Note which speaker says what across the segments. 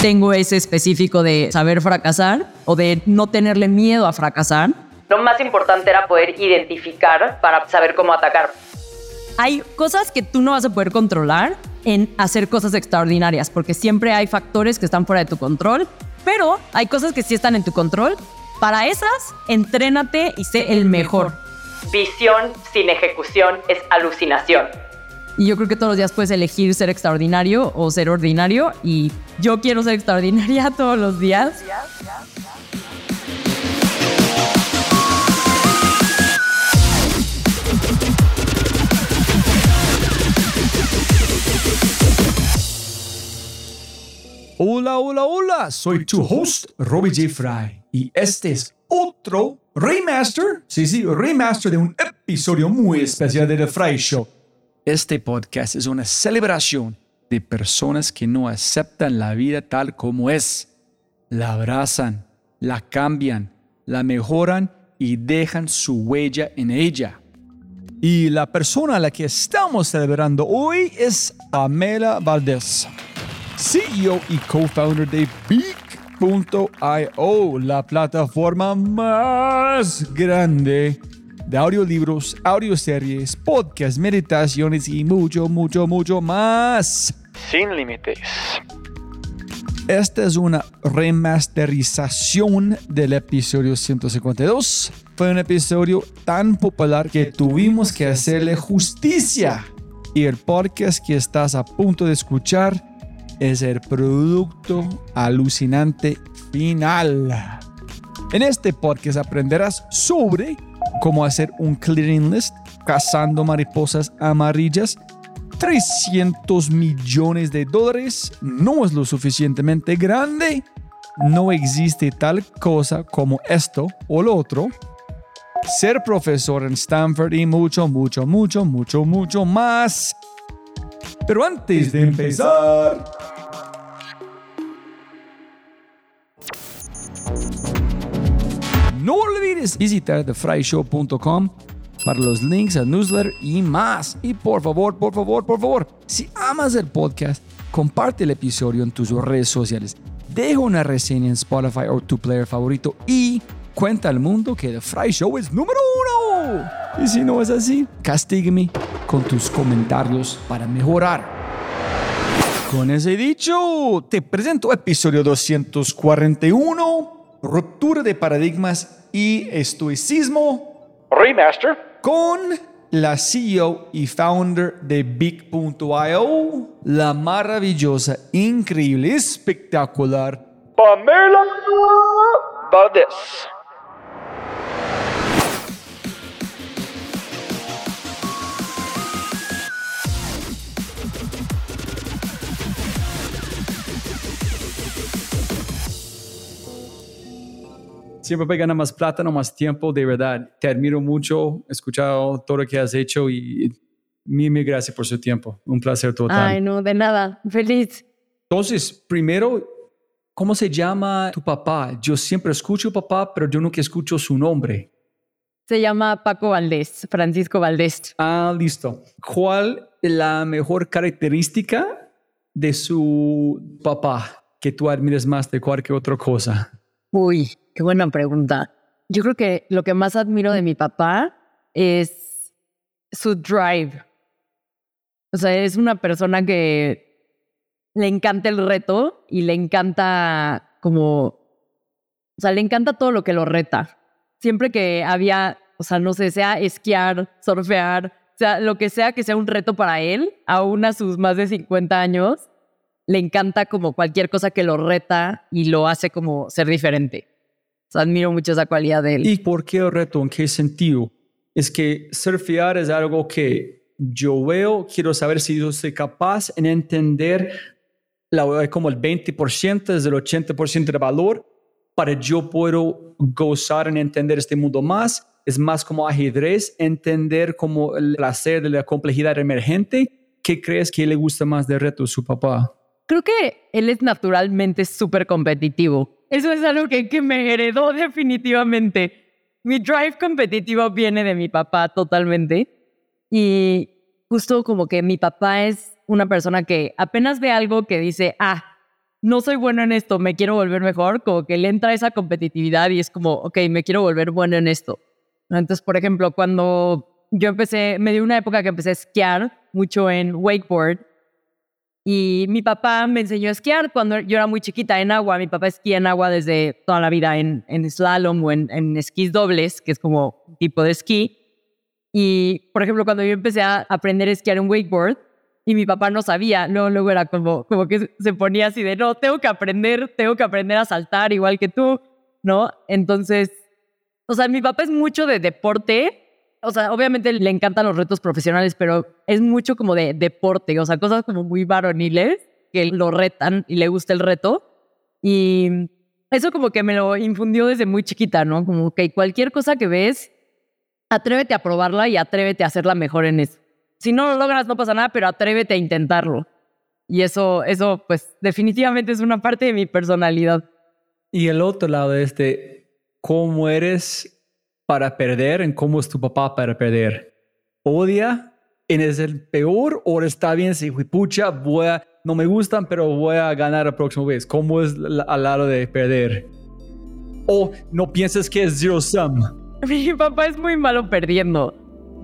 Speaker 1: Tengo ese específico de saber fracasar o de no tenerle miedo a fracasar.
Speaker 2: Lo más importante era poder identificar para saber cómo atacar.
Speaker 1: Hay cosas que tú no vas a poder controlar en hacer cosas extraordinarias, porque siempre hay factores que están fuera de tu control, pero hay cosas que sí están en tu control. Para esas, entrénate y sé el mejor.
Speaker 2: Visión sin ejecución es alucinación.
Speaker 1: Y yo creo que todos los días puedes elegir ser extraordinario o ser ordinario. Y yo quiero ser extraordinaria todos los días.
Speaker 3: Hola, hola, hola. Soy tu host, Robbie J. Fry. Y este es otro remaster, sí, sí, remaster de un episodio muy especial de The Fry Show. Este podcast es una celebración de personas que no aceptan la vida tal como es. La abrazan, la cambian, la mejoran y dejan su huella en ella. Y la persona a la que estamos celebrando hoy es Pamela Valdez. CEO y co-founder de Beak.io, la plataforma más grande de audiolibros, audioseries, podcasts, meditaciones y mucho, mucho, mucho más.
Speaker 4: Sin límites.
Speaker 3: Esta es una remasterización del episodio 152. Fue un episodio tan popular que tuvimos que hacerle justicia. Y el podcast que estás a punto de escuchar es el producto alucinante final. En este podcast aprenderás sobre cómo hacer un clearing list cazando mariposas amarillas. 300 millones de dólares no es lo suficientemente grande. No existe tal cosa como esto o lo otro. Ser profesor en Stanford y mucho, mucho, mucho, mucho, mucho más. Pero antes de empezar... No olvides visitar thefryshow.com para los links al newsletter y más. Y por favor, por favor, por favor, si amas el podcast, comparte el episodio en tus redes sociales. Deja una reseña en Spotify o tu player favorito y cuenta al mundo que The Fry Show es número uno. Y si no es así, castígueme con tus comentarios para mejorar. Con ese dicho, te presento episodio 241 ruptura de paradigmas y estoicismo.
Speaker 4: Remaster.
Speaker 3: Con la CEO y founder de Big.io, la maravillosa, increíble, espectacular
Speaker 4: Pamela Valdez.
Speaker 3: Siempre gana más plata, no más tiempo, de verdad. Te admiro mucho, he escuchado todo lo que has hecho y mil, mil gracias por su tiempo. Un placer total.
Speaker 1: Ay, no, de nada. Feliz.
Speaker 3: Entonces, primero, ¿cómo se llama tu papá? Yo siempre escucho papá, pero yo nunca escucho su nombre.
Speaker 1: Se llama Paco Valdés, Francisco Valdés.
Speaker 3: Ah, listo. ¿Cuál es la mejor característica de su papá que tú admires más de cualquier otra cosa?
Speaker 1: Uy, qué buena pregunta. Yo creo que lo que más admiro de mi papá es su drive. O sea, es una persona que le encanta el reto y le encanta como, o sea, le encanta todo lo que lo reta. Siempre que había, o sea, no sé, sea esquiar, surfear, o sea, lo que sea que sea un reto para él, aún a sus más de 50 años, le encanta como cualquier cosa que lo reta y lo hace como ser diferente. O sea, admiro mucho esa cualidad de él.
Speaker 3: ¿Y por qué el reto? ¿En qué sentido? Es que surfear es algo que yo veo, quiero saber si yo soy capaz en entender la, como el 20% desde el 80% de valor para yo puedo gozar en entender este mundo más. Es más como ajedrez, entender como el placer de la complejidad emergente. ¿Qué crees que le gusta más de reto su papá?
Speaker 1: Creo que él es naturalmente súper competitivo. Eso es algo que, que me heredó definitivamente. Mi drive competitivo viene de mi papá totalmente. Y justo como que mi papá es una persona que apenas ve algo que dice, ah, no soy bueno en esto, me quiero volver mejor, como que le entra esa competitividad y es como, ok, me quiero volver bueno en esto. Entonces, por ejemplo, cuando yo empecé, me dio una época que empecé a esquiar mucho en wakeboard y mi papá me enseñó a esquiar cuando yo era muy chiquita en agua. Mi papá esquía en agua desde toda la vida en, en slalom o en, en esquís dobles, que es como un tipo de esquí. Y, por ejemplo, cuando yo empecé a aprender a esquiar en wakeboard y mi papá no sabía, luego, luego era como, como que se ponía así de, no, tengo que aprender, tengo que aprender a saltar igual que tú, ¿no? Entonces, o sea, mi papá es mucho de deporte, o sea, obviamente le encantan los retos profesionales, pero es mucho como de deporte, o sea, cosas como muy varoniles que lo retan y le gusta el reto. Y eso como que me lo infundió desde muy chiquita, ¿no? Como que cualquier cosa que ves, atrévete a probarla y atrévete a hacerla mejor en eso. Si no lo logras, no pasa nada, pero atrévete a intentarlo. Y eso, eso, pues, definitivamente es una parte de mi personalidad.
Speaker 3: Y el otro lado de este, ¿cómo eres para perder en cómo es tu papá para perder. Odia, en es el peor o está bien si pucha, voy a, no me gustan, pero voy a ganar la próxima vez. ¿Cómo es al lado de perder? O no piensas que es zero sum.
Speaker 1: Mi papá es muy malo perdiendo.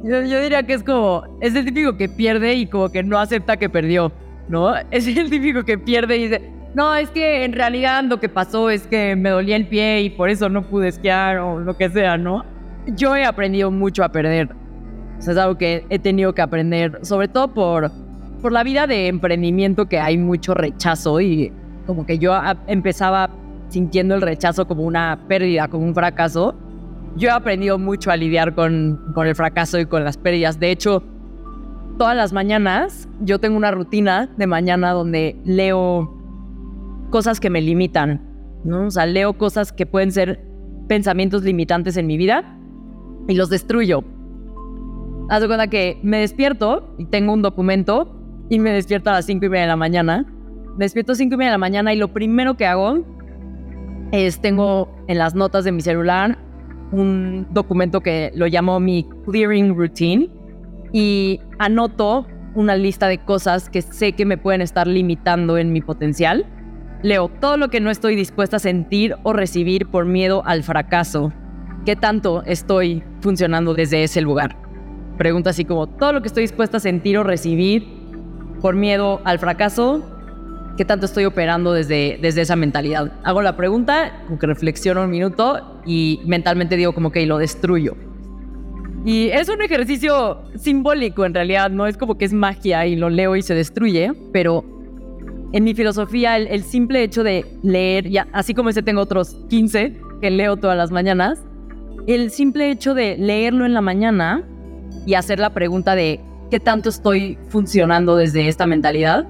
Speaker 1: Yo, yo, diría que es como, es el típico que pierde y como que no acepta que perdió, ¿no? Es el típico que pierde y dice, no, es que en realidad lo que pasó es que me dolía el pie y por eso no pude esquiar o lo que sea, ¿no? Yo he aprendido mucho a perder. O sea, es algo que he tenido que aprender, sobre todo por, por la vida de emprendimiento que hay mucho rechazo y como que yo empezaba sintiendo el rechazo como una pérdida, como un fracaso. Yo he aprendido mucho a lidiar con, con el fracaso y con las pérdidas. De hecho, todas las mañanas yo tengo una rutina de mañana donde leo cosas que me limitan, ¿no? O sea, leo cosas que pueden ser pensamientos limitantes en mi vida y los destruyo. Haz de cuenta que me despierto y tengo un documento y me despierto a las 5 y media de la mañana. Me despierto a 5 y media de la mañana y lo primero que hago es tengo en las notas de mi celular un documento que lo llamo mi clearing routine y anoto una lista de cosas que sé que me pueden estar limitando en mi potencial Leo, todo lo que no estoy dispuesta a sentir o recibir por miedo al fracaso. ¿Qué tanto estoy funcionando desde ese lugar? Pregunta así como, todo lo que estoy dispuesta a sentir o recibir por miedo al fracaso, ¿qué tanto estoy operando desde, desde esa mentalidad? Hago la pregunta, como que reflexiono un minuto y mentalmente digo como que lo destruyo. Y es un ejercicio simbólico en realidad, no es como que es magia y lo leo y se destruye, pero en mi filosofía, el, simple hecho de leer, ya, así como ese tengo otros 15 que leo todas las mañanas, el simple hecho de leerlo en la mañana y hacer la pregunta de qué tanto estoy funcionando desde esta mentalidad,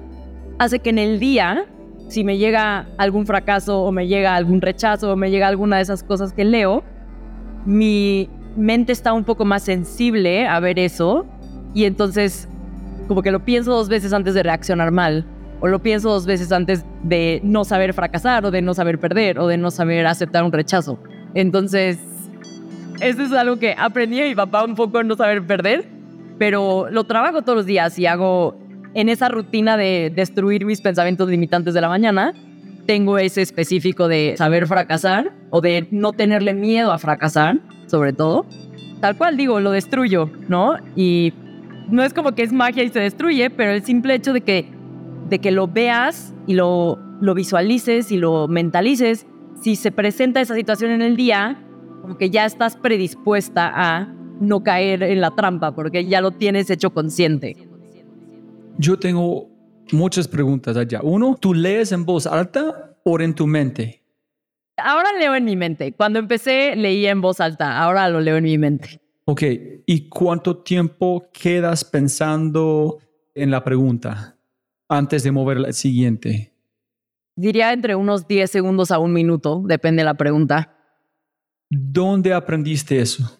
Speaker 1: hace que en el día, si me llega algún fracaso o me llega algún rechazo o me llega alguna de esas cosas que leo, mi mente está un poco más sensible a ver eso y entonces como que lo pienso dos veces antes de reaccionar mal o lo pienso dos veces antes de no saber fracasar o de no saber perder o de no saber aceptar un rechazo. Entonces, eso es algo que aprendí a mi papá un poco no saber perder, pero lo trabajo todos los días y hago en esa rutina de destruir mis pensamientos limitantes de la mañana, tengo ese específico de saber fracasar o de no tenerle miedo a fracasar, sobre todo. Tal cual digo, lo destruyo, ¿no? Y no es como que es magia y se destruye, pero el simple hecho de que de que lo veas y lo, lo visualices y lo mentalices, si se presenta esa situación en el día, como que ya estás predispuesta a no caer en la trampa, porque ya lo tienes hecho consciente.
Speaker 3: Yo tengo muchas preguntas allá. Uno, ¿tú lees en voz alta o en tu mente?
Speaker 1: Ahora leo en mi mente. Cuando empecé leía en voz alta, ahora lo leo en mi mente.
Speaker 3: Ok, ¿y cuánto tiempo quedas pensando en la pregunta? Antes de mover la siguiente?
Speaker 1: Diría entre unos 10 segundos a un minuto, depende de la pregunta.
Speaker 3: ¿Dónde aprendiste eso?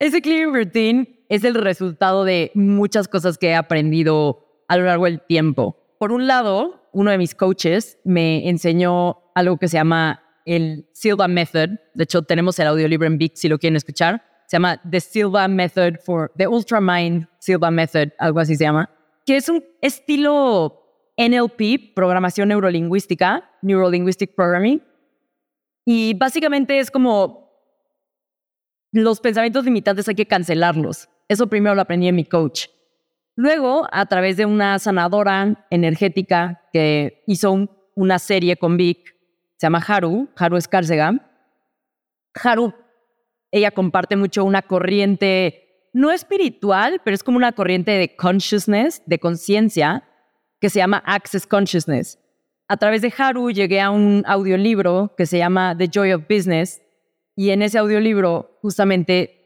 Speaker 1: Ese clearing routine es el resultado de muchas cosas que he aprendido a lo largo del tiempo. Por un lado, uno de mis coaches me enseñó algo que se llama el Silva Method. De hecho, tenemos el audiolibro en Vic si lo quieren escuchar. Se llama The Silva Method for The Ultra Mind Silva Method, algo así se llama que es un estilo NLP, programación neurolingüística, Neuro Linguistic Programming. Y básicamente es como los pensamientos limitantes hay que cancelarlos. Eso primero lo aprendí en mi coach. Luego, a través de una sanadora energética que hizo un- una serie con Vic, se llama Haru, Haru Escárcega. Haru, ella comparte mucho una corriente, no espiritual, pero es como una corriente de consciousness, de conciencia, que se llama Access Consciousness. A través de Haru llegué a un audiolibro que se llama The Joy of Business y en ese audiolibro justamente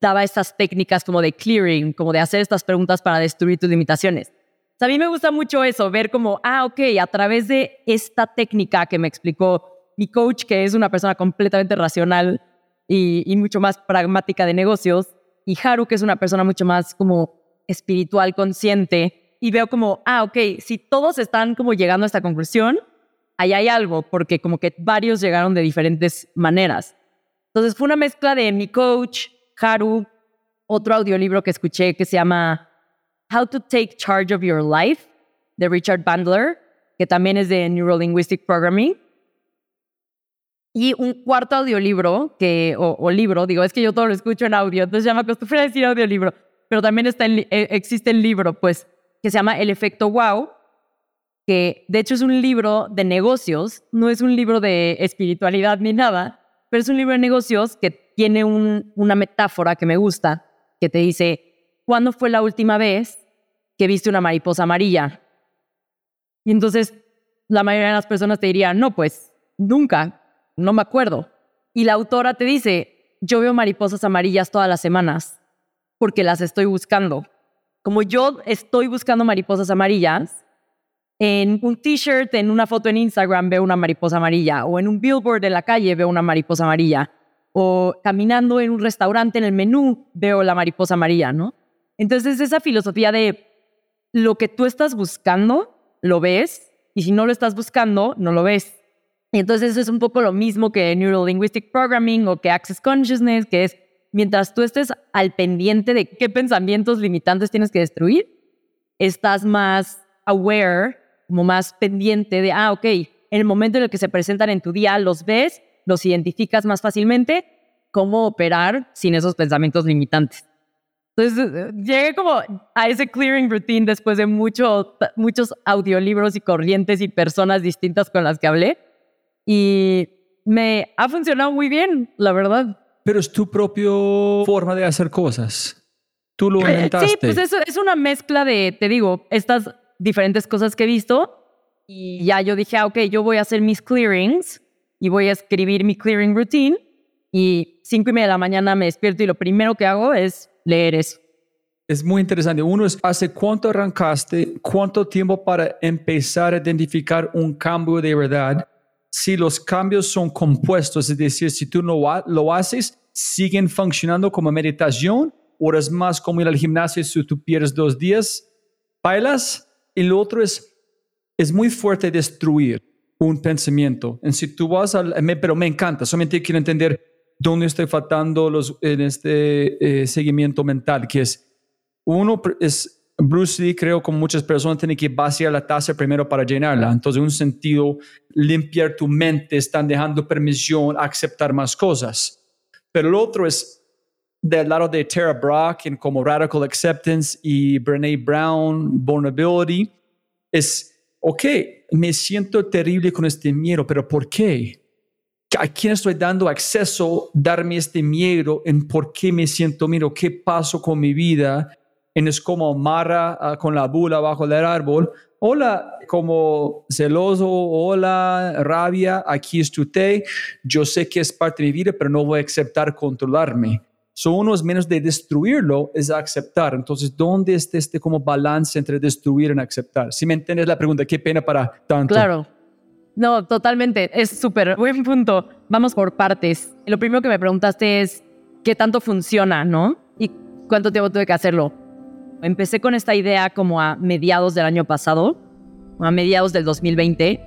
Speaker 1: daba estas técnicas como de clearing, como de hacer estas preguntas para destruir tus limitaciones. O sea, a mí me gusta mucho eso, ver como, ah, ok, a través de esta técnica que me explicó mi coach, que es una persona completamente racional y, y mucho más pragmática de negocios, y Haru, que es una persona mucho más como espiritual, consciente, y veo como, ah, ok, si todos están como llegando a esta conclusión, ahí hay algo, porque como que varios llegaron de diferentes maneras. Entonces fue una mezcla de mi coach, Haru, otro audiolibro que escuché que se llama How to Take Charge of Your Life, de Richard Bandler, que también es de Neurolinguistic Programming. Y un cuarto audiolibro, que, o, o libro, digo, es que yo todo lo escucho en audio, entonces ya me acostumbré a decir audiolibro, pero también está en eh, existe el libro, pues, que se llama El Efecto Wow, que de hecho es un libro de negocios, no es un libro de espiritualidad ni nada, pero es un libro de negocios que tiene un- una metáfora que me gusta, que te dice, ¿cuándo fue la última vez que viste una mariposa amarilla? Y entonces la mayoría de las personas te dirían, no, pues nunca, no me acuerdo. Y la autora te dice, yo veo mariposas amarillas todas las semanas porque las estoy buscando. Como yo estoy buscando mariposas amarillas, en un t-shirt, en una foto en Instagram veo una mariposa amarilla, o en un billboard de la calle veo una mariposa amarilla, o caminando en un restaurante en el menú veo la mariposa amarilla, ¿no? Entonces esa filosofía de lo que tú estás buscando, lo ves, y si no lo estás buscando, no lo ves. Y entonces es un poco lo mismo que Neurolinguistic Programming o que Access Consciousness, que es mientras tú estés al pendiente de qué pensamientos limitantes tienes que destruir, estás más aware, como más pendiente de, ah, ok, en el momento en el que se presentan en tu día, los ves, los identificas más fácilmente, cómo operar sin esos pensamientos limitantes. Entonces, eh, llegué como a ese clearing routine después de mucho, muchos audiolibros y corrientes y personas distintas con las que hablé. Y me ha funcionado muy bien, la verdad.
Speaker 3: Pero es tu propia forma de hacer cosas. Tú lo inventaste.
Speaker 1: Sí, pues eso es una mezcla de, te digo, estas diferentes cosas que he visto. Y ya yo dije, ah, ok, yo voy a hacer mis clearings y voy a escribir mi clearing routine. Y cinco y media de la mañana me despierto y lo primero que hago es leer eso.
Speaker 3: Es muy interesante. Uno es, ¿hace cuánto arrancaste? ¿Cuánto tiempo para empezar a identificar un cambio de verdad? Si los cambios son compuestos, es decir, si tú no lo haces, siguen funcionando como meditación, o es más como ir al gimnasio si tú pierdes dos días, bailas. Y lo otro es, es muy fuerte destruir un pensamiento. En si tú vas al, pero me encanta, solamente quiero entender dónde estoy faltando los, en este eh, seguimiento mental, que es uno es Bruce Lee, creo, como muchas personas, tiene que vaciar la taza primero para llenarla. Entonces, en un sentido, limpiar tu mente, están dejando permisión a aceptar más cosas. Pero el otro es del lado de Tara Brock, en como Radical Acceptance y Brene Brown, Vulnerability, es, ok, me siento terrible con este miedo, pero ¿por qué? ¿A quién estoy dando acceso, darme este miedo en por qué me siento miedo? ¿Qué pasó con mi vida? Es como Mara ah, con la bula bajo el árbol. Hola, como celoso, hola, rabia, aquí estoy. Yo sé que es parte de mi vida, pero no voy a aceptar controlarme. So uno es menos de destruirlo, es aceptar. Entonces, ¿dónde está este como balance entre destruir y aceptar? Si me entiendes la pregunta, qué pena para tanto.
Speaker 1: Claro. No, totalmente. Es súper buen punto. Vamos por partes. Lo primero que me preguntaste es qué tanto funciona, ¿no? Y cuánto tiempo tuve que hacerlo. Empecé con esta idea como a mediados del año pasado, a mediados del 2020.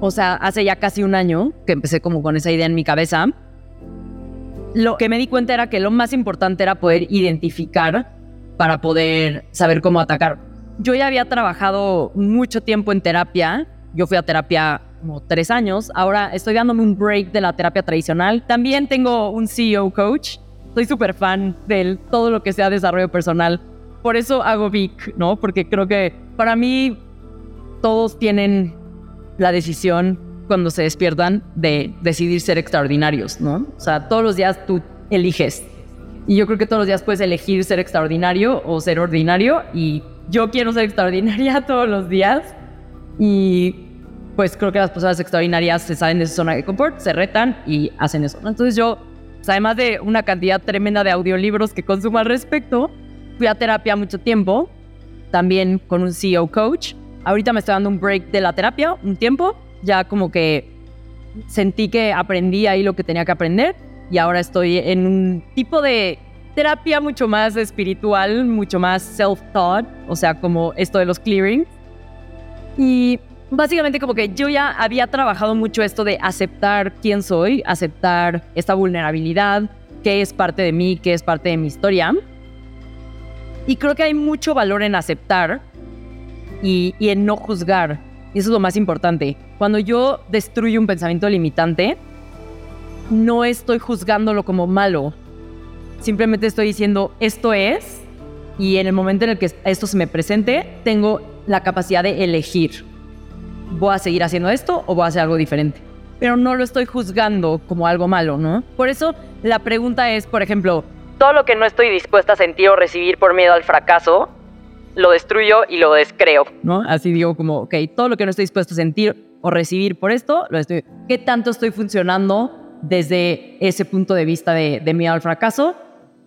Speaker 1: O sea, hace ya casi un año que empecé como con esa idea en mi cabeza. Lo que me di cuenta era que lo más importante era poder identificar para poder saber cómo atacar. yo ya había trabajado mucho tiempo en terapia. Yo fui a terapia como tres años. Ahora estoy dándome un break de la terapia tradicional. También tengo un CEO coach. Soy súper fan de todo lo que sea desarrollo personal. Por eso hago Vic, ¿no? Porque creo que para mí todos tienen la decisión cuando se despiertan de decidir ser extraordinarios, ¿no? O sea, todos los días tú eliges. Y yo creo que todos los días puedes elegir ser extraordinario o ser ordinario. Y yo quiero ser extraordinaria todos los días. Y pues creo que las personas extraordinarias se salen de su zona de confort, se retan y hacen eso. Entonces yo, pues, además de una cantidad tremenda de audiolibros que consumo al respecto, fui a terapia mucho tiempo, también con un CEO coach. Ahorita me estoy dando un break de la terapia, un tiempo, ya como que sentí que aprendí ahí lo que tenía que aprender y ahora estoy en un tipo de terapia mucho más espiritual, mucho más self-taught, o sea, como esto de los clearings. Y básicamente como que yo ya había trabajado mucho esto de aceptar quién soy, aceptar esta vulnerabilidad, qué es parte de mí, qué es parte de mi historia. Y creo que hay mucho valor en aceptar y, en no juzgar. Y eso es lo más importante. Cuando yo destruyo un pensamiento limitante, no estoy juzgándolo como malo. Simplemente estoy diciendo, esto es, y en el momento en el que esto se me presente, tengo la capacidad de elegir. ¿Voy a seguir haciendo esto o voy a hacer algo diferente? Pero no lo estoy juzgando como algo malo, ¿no? Por eso la pregunta es, por ejemplo,
Speaker 2: Todo lo que no estoy dispuesta a sentir o recibir por miedo al fracaso, lo destruyo y lo descreo.
Speaker 1: ¿no? Así digo como, ok, todo lo que no estoy dispuesto a sentir o recibir por esto, lo estoy... ¿Qué tanto estoy funcionando desde ese punto de vista de, de miedo al fracaso?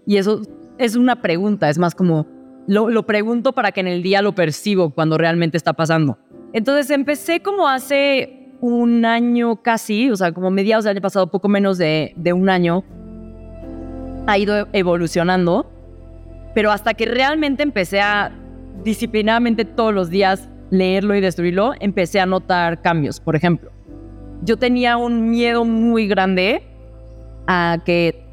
Speaker 1: Y eso es una pregunta, es más como, lo, pregunto para que en el día lo percibo cuando realmente está pasando. Entonces empecé como hace un año casi, o sea, como mediados del año pasado, poco menos de un año, ha ido evolucionando, pero hasta que realmente empecé a disciplinadamente todos los días leerlo y destruirlo, empecé a notar cambios. Por ejemplo, yo tenía un miedo muy grande a que,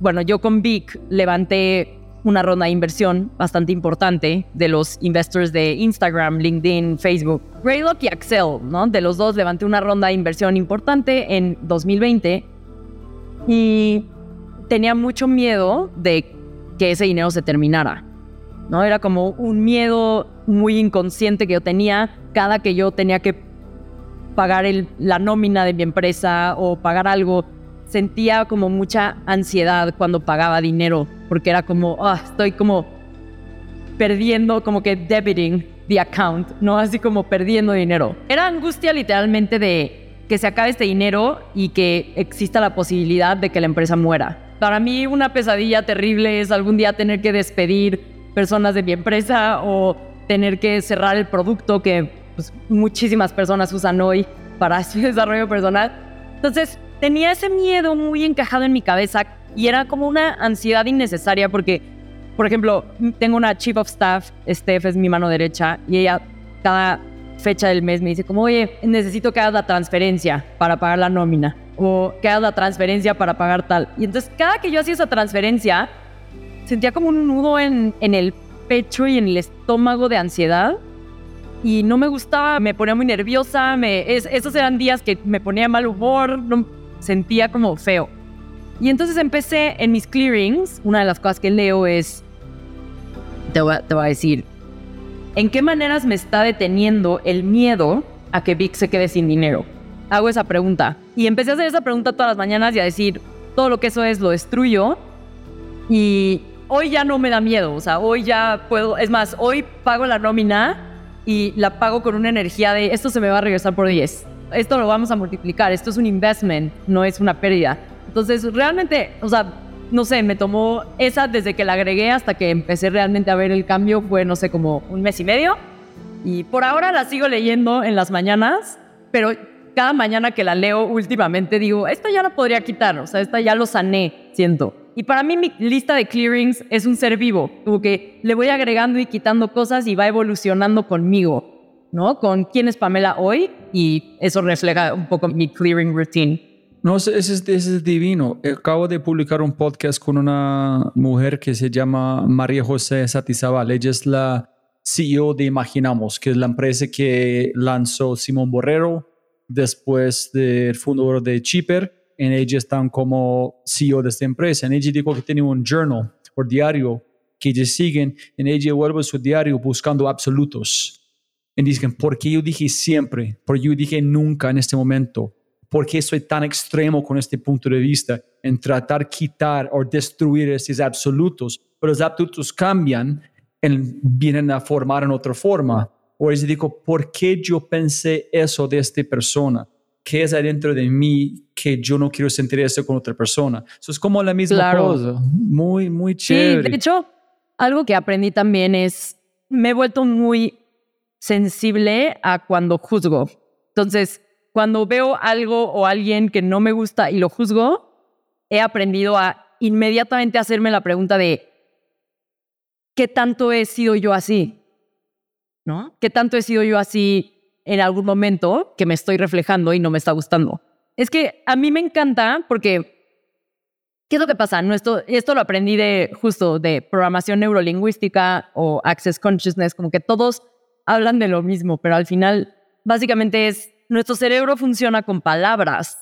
Speaker 1: bueno, yo con Vic levanté una ronda de inversión bastante importante de los investors de Instagram, LinkedIn, Facebook. Greylock y Axel, ¿no? De los dos levanté una ronda de inversión importante en 2020 y tenía mucho miedo de que ese dinero se terminara. ¿no? Era como un miedo muy inconsciente que yo tenía cada que yo tenía que pagar la nómina de mi empresa o pagar algo. Sentía como mucha ansiedad cuando pagaba dinero, porque era como, ah, estoy como perdiendo, como que debiting the account, ¿no? Así como perdiendo dinero. Era angustia literalmente de que se acabe este dinero y que exista la posibilidad de que la empresa muera. Para mí una pesadilla terrible es algún día tener que despedir personas de mi empresa o tener que cerrar el producto que pues, muchísimas personas usan hoy para su desarrollo personal. Entonces tenía ese miedo muy encajado en mi cabeza y era como una ansiedad innecesaria porque, por ejemplo, tengo una chief of staff, Steph es mi mano derecha y ella cada fecha del mes me dice como, oye, necesito que hagas la transferencia para pagar la nómina o la transferencia para pagar tal. Y entonces cada que yo hacía esa transferencia, sentía como un nudo en, en el pecho y en el estómago de ansiedad y no me gustaba, me ponía muy nerviosa, me, es- esos eran días que me ponía mal humor, no- sentía como feo. Y entonces empecé en mis clearings, una de las cosas que leo es, te voy a, te voy a decir, ¿en qué maneras me está deteniendo el miedo a que Vic se quede sin dinero? Hago esa pregunta. Y empecé a hacer esa pregunta todas las mañanas y a decir, todo lo que eso es lo destruyo y hoy ya no me da miedo, o sea, hoy ya puedo, es más, hoy pago la nómina y la pago con una energía de esto se me va a regresar por 10. Esto lo vamos a multiplicar, esto es un investment, no es una pérdida. Entonces, realmente, o sea, no sé, me tomó esa desde que la agregué hasta que empecé realmente a ver el cambio, fue, no sé, como un mes y medio. Y por ahora la sigo leyendo en las mañanas, pero cada mañana que la leo últimamente digo, esta ya la podría quitar, o sea, esta ya lo sané, siento. Y para mí mi lista de clearings es un ser vivo, como que le voy agregando y quitando cosas y va evolucionando conmigo, ¿no? Con quién es Pamela hoy y eso refleja un poco mi clearing routine.
Speaker 3: No, ese es, ese es divino. Acabo de publicar un podcast con una mujer que se llama María José Satizabal. Ella es la CEO de Imaginamos, que es la empresa que lanzó Simón Borrero después del fundador de Chipper. En ella están como CEO de esta empresa. En ella dijo que tiene un journal o diario que ellos siguen. En ella vuelve su diario buscando absolutos. Y dicen, ¿por qué yo dije siempre? ¿Por qué yo dije nunca en este momento? ¿Por qué soy tan extremo con este punto de vista en tratar quitar o destruir esos absolutos? Pero los absolutos cambian, en, vienen a formar en otra forma. O les digo, ¿por qué yo pensé eso de esta persona? ¿Qué es adentro de mí que yo no quiero sentir eso con otra persona? Eso es como la misma
Speaker 1: Claro.
Speaker 3: cosa. Muy, muy
Speaker 1: Sí,
Speaker 3: chévere.
Speaker 1: de hecho, algo que aprendí también es, me he vuelto muy sensible a cuando juzgo. Entonces, cuando veo algo o alguien que no me gusta y lo juzgo, he aprendido a inmediatamente hacerme la pregunta de, ¿qué tanto he sido yo así? ¿No? ¿Qué tanto he sido yo así en algún momento que me estoy reflejando y no me está gustando? Es que a mí me encanta porque ¿Qué es lo que pasa? Nuestro, esto lo aprendí de justo de programación neurolingüística o access consciousness, como que todos hablan de lo mismo, pero al final básicamente es nuestro cerebro funciona con palabras,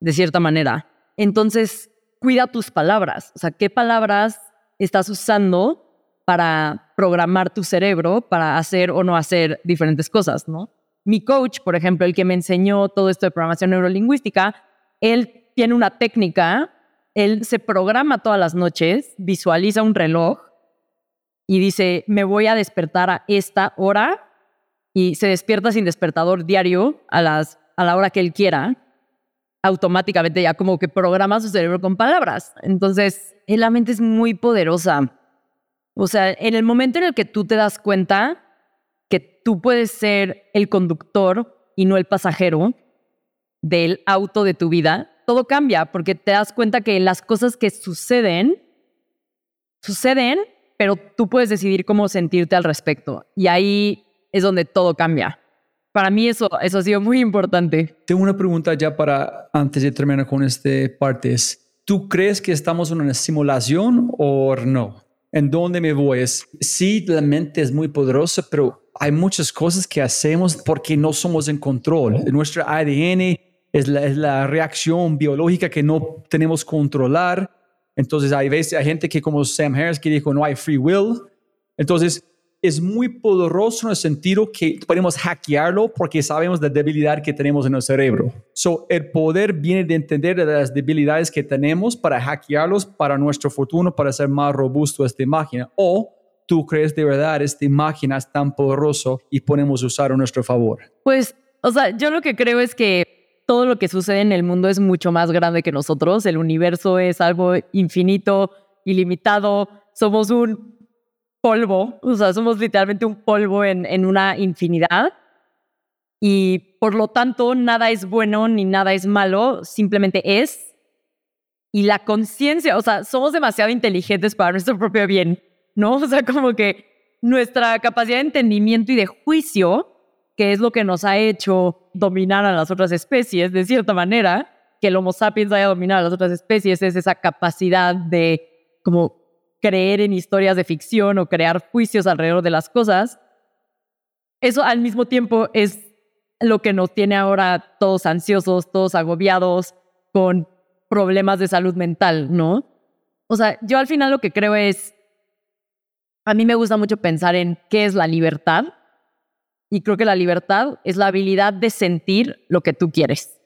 Speaker 1: de cierta manera. Entonces, cuida tus palabras. O sea, ¿qué palabras estás usando para programar tu cerebro para hacer o no hacer diferentes cosas, ¿no? Mi coach, por ejemplo, el que me enseñó todo esto de programación neurolingüística, él tiene una técnica él se programa todas las noches, visualiza un reloj y dice, me voy a despertar a esta hora y se despierta sin despertador diario a, las, a la hora que él quiera, automáticamente ya como que programa su cerebro con palabras. Entonces, la mente es muy poderosa. O sea, en el momento en el que tú te das cuenta que tú puedes ser el conductor y no el pasajero del auto de tu vida, todo cambia porque te das cuenta que las cosas que suceden, suceden, pero tú puedes decidir cómo sentirte al respecto. Y ahí es donde todo cambia. Para mí eso, eso ha sido muy importante.
Speaker 3: Tengo una pregunta ya para antes de terminar con este parte. ¿Tú crees que estamos en una simulación o no? ¿En dónde me voy? Es, sí, la mente es muy poderosa, pero hay muchas cosas que hacemos porque no somos en control. Nuestro ADN es la, es la reacción biológica que no tenemos controlar. Entonces hay veces, hay gente que como Sam Harris que dijo no hay free will. Entonces es muy poderoso en el sentido que podemos hackearlo porque sabemos la debilidad que tenemos en el cerebro. So, el poder viene de entender las debilidades que tenemos para hackearlos para nuestro futuro, para ser más robusto esta máquina. O tú crees de verdad esta máquina es tan poderoso y podemos usar a nuestro favor.
Speaker 1: Pues, o sea, yo lo que creo es que todo lo que sucede en el mundo es mucho más grande que nosotros. El universo es algo infinito, ilimitado. Somos un polvo, o sea, somos literalmente un polvo en, en una infinidad. Y por lo tanto, nada es bueno ni nada es malo, simplemente es. Y la conciencia, o sea, somos demasiado inteligentes para nuestro propio bien, ¿no? O sea, como que nuestra capacidad de entendimiento y de juicio, que es lo que nos ha hecho dominar a las otras especies, de cierta manera, que el Homo sapiens haya dominado a las otras especies, es esa capacidad de como creer en historias de ficción o crear juicios alrededor de las cosas. Eso al mismo tiempo es lo que nos tiene ahora todos ansiosos, todos agobiados, con problemas de salud mental, ¿no? O sea, yo al final lo que creo es, a mí me gusta mucho pensar en qué es la libertad y creo que la libertad es la habilidad de sentir lo que tú quieres.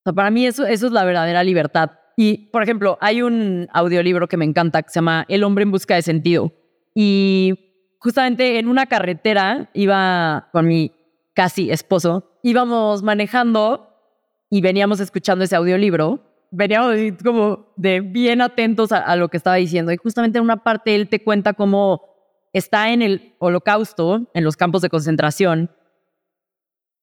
Speaker 1: O sea, para mí eso, eso es la verdadera libertad. Y, por ejemplo, hay un audiolibro que me encanta que se llama El hombre en busca de sentido. Y justamente en una carretera iba con mi casi esposo, íbamos manejando y veníamos escuchando ese audiolibro. Veníamos como de bien atentos a, a lo que estaba diciendo. Y justamente en una parte él te cuenta cómo está en el holocausto, en los campos de concentración,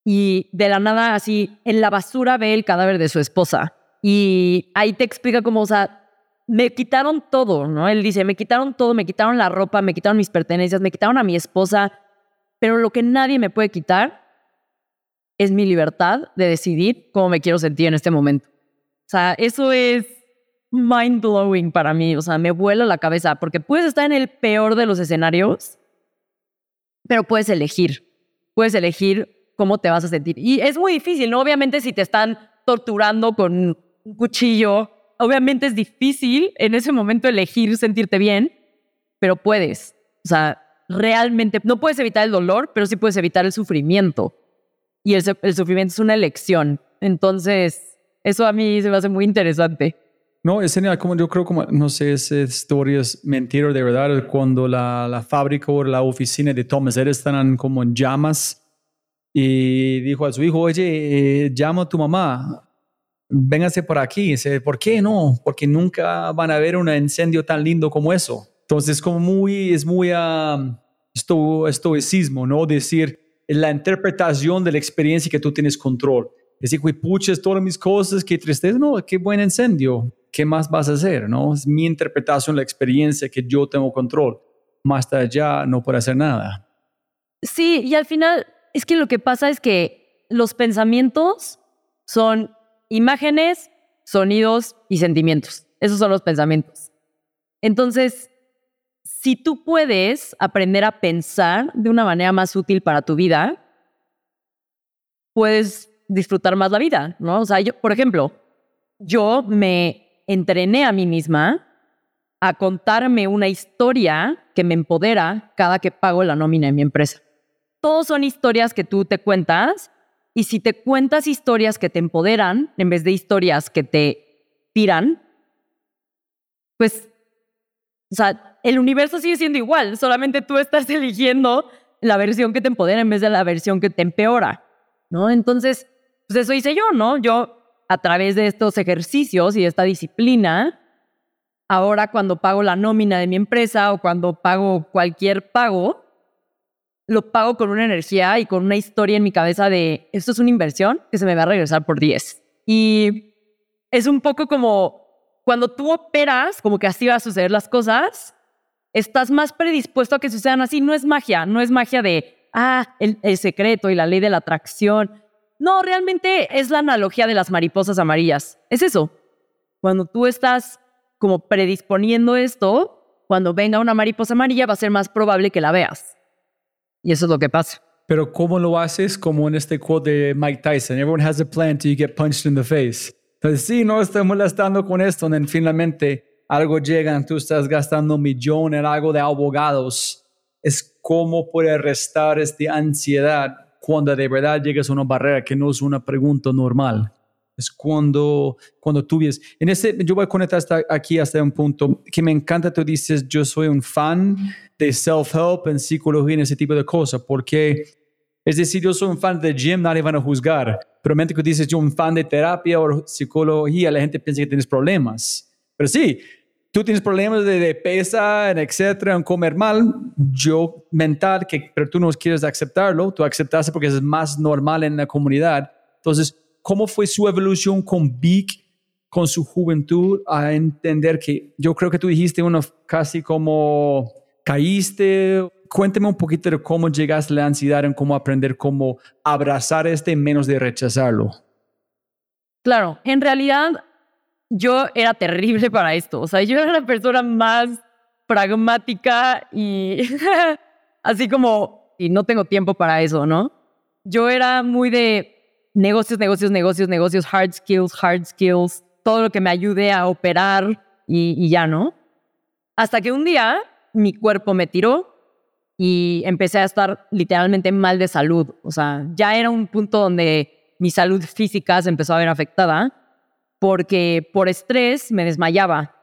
Speaker 1: y de la nada así, en la basura ve el cadáver de su esposa. Y ahí te explica cómo, o sea, me quitaron todo, ¿no? Él dice, me quitaron todo, me quitaron la ropa, me quitaron mis pertenencias, me quitaron a mi esposa, pero lo que nadie me puede quitar es mi libertad de decidir cómo me quiero sentir en este momento. O sea, eso es mind blowing para mí, o sea, me vuela la cabeza, porque puedes estar en el peor de los escenarios pero puedes elegir, puedes elegir cómo te vas a sentir. Y es muy difícil, ¿no? Obviamente si te están torturando con un cuchillo, obviamente es difícil en ese momento elegir sentirte bien, pero puedes. O sea, realmente no puedes evitar el dolor, pero sí puedes evitar el sufrimiento. Y el, el sufrimiento es una elección. Entonces, eso a mí se me hace muy interesante.
Speaker 3: No, es genial, como yo creo como, no sé, esa historia es mentira de verdad, cuando la, la fábrica o la oficina de Thomas Edison como en llamas y dijo a su hijo, oye, eh, llama a tu mamá, véngase por aquí. dice, ¿por qué no? Porque nunca van a ver un incendio tan lindo como eso. Entonces, como muy, es muy um, esto, estoicismo, ¿no? Decir, la interpretación de la experiencia que tú tienes control. Decir, puches todas mis cosas, qué tristeza, no, qué buen incendio, ¿qué más vas a hacer? ¿no? Es mi interpretación, la experiencia que yo tengo control. Más allá no puedo hacer nada.
Speaker 1: Sí, y al final es que lo que pasa es que los pensamientos son imágenes, sonidos y sentimientos. Esos son los pensamientos. Entonces, si tú puedes aprender a pensar de una manera más útil para tu vida, puedes disfrutar más la vida, ¿no? O sea, yo, por ejemplo, yo me entrené a mí misma a contarme una historia que me empodera cada que pago la nómina en mi empresa. Todos son historias que tú te cuentas y si te cuentas historias que te empoderan en vez de historias que te tiran, pues, o sea, el universo sigue siendo igual, solamente tú estás eligiendo la versión que te empodera en vez de la versión que te empeora, ¿no? Entonces, pues eso hice yo, ¿no? Yo, a través de estos ejercicios y de esta disciplina, ahora cuando pago la nómina de mi empresa o cuando pago cualquier pago, lo pago con una energía y con una historia en mi cabeza de esto es una inversión que se me va a regresar por 10. Y es un poco como cuando tú operas, como que así va a suceder las cosas, estás más predispuesto a que sucedan así. No es magia, no es magia de, ah, el, el secreto y la ley de la atracción. No, realmente es la analogía de las mariposas amarillas. Es eso. Cuando tú estás como predisponiendo esto, cuando venga una mariposa amarilla va a ser más probable que la veas. Y eso es lo que pasa.
Speaker 3: Pero ¿cómo lo haces? Como en este quote de Mike Tyson, everyone has a plan till you get punched in the face. Entonces, sí, no estoy molestando con esto, y finalmente algo llega, tú estás gastando millones en algo de abogados. Es cómo puede restar esta ansiedad cuando de verdad llegas a una barrera que no es una pregunta normal. Es cuando, cuando tú ves. En ese, yo voy a conectar hasta aquí hasta un punto que me encanta. Tú dices, yo soy un fan de self-help en psicología en ese tipo de cosas, porque es decir, yo soy un fan de gym, nadie van a juzgar. Pero mente que dices, yo un fan de terapia o psicología, la gente piensa que tienes problemas. Pero sí, tú tienes problemas de, de pesa, etcétera, en comer mal, yo mental, que, pero tú no quieres aceptarlo, tú aceptaste porque es más normal en la comunidad. Entonces, ¿Cómo fue su evolución con Vic, con su juventud, a entender que yo creo que tú dijiste uno casi como caíste? Cuénteme un poquito de cómo llegaste a la ansiedad, en cómo aprender cómo abrazar este menos de rechazarlo.
Speaker 1: Claro, en realidad yo era terrible para esto. O sea, yo era la persona más pragmática y así como, y no tengo tiempo para eso, ¿no? Yo era muy de, negocios, negocios, negocios, negocios, hard skills, hard skills, todo lo que me ayude a operar y, ya, ¿no? Hasta que un día mi cuerpo me tiró y empecé a estar literalmente mal de salud. O sea, ya era un punto donde mi salud física se empezó a ver afectada porque por estrés me desmayaba.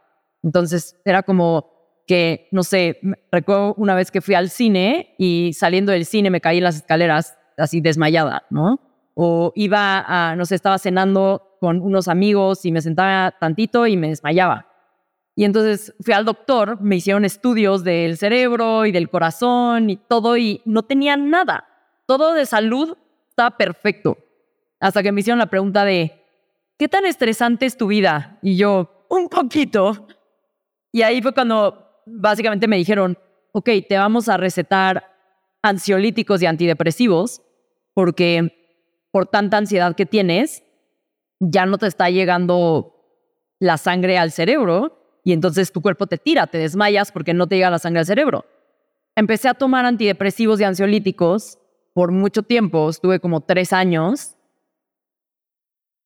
Speaker 1: Entonces era como que, no sé, recuerdo una vez que fui al cine y saliendo del cine me caí en las escaleras así desmayada, ¿no? o iba a, no sé, estaba cenando con unos amigos y me sentaba tantito y me desmayaba. Y entonces fui al doctor, me hicieron estudios del cerebro y del corazón y todo y no tenía nada. Todo de salud estaba perfecto. Hasta que me hicieron la pregunta de, ¿qué tan estresante es tu vida? Y yo, un poquito. Y ahí fue cuando básicamente me dijeron, ok, te vamos a recetar ansiolíticos y antidepresivos porque por tanta ansiedad que tienes, ya no te está llegando la sangre al cerebro y entonces tu cuerpo te tira, te desmayas porque no te llega la sangre al cerebro. empecé a tomar antidepresivos y ansiolíticos por mucho tiempo, estuve como tres años,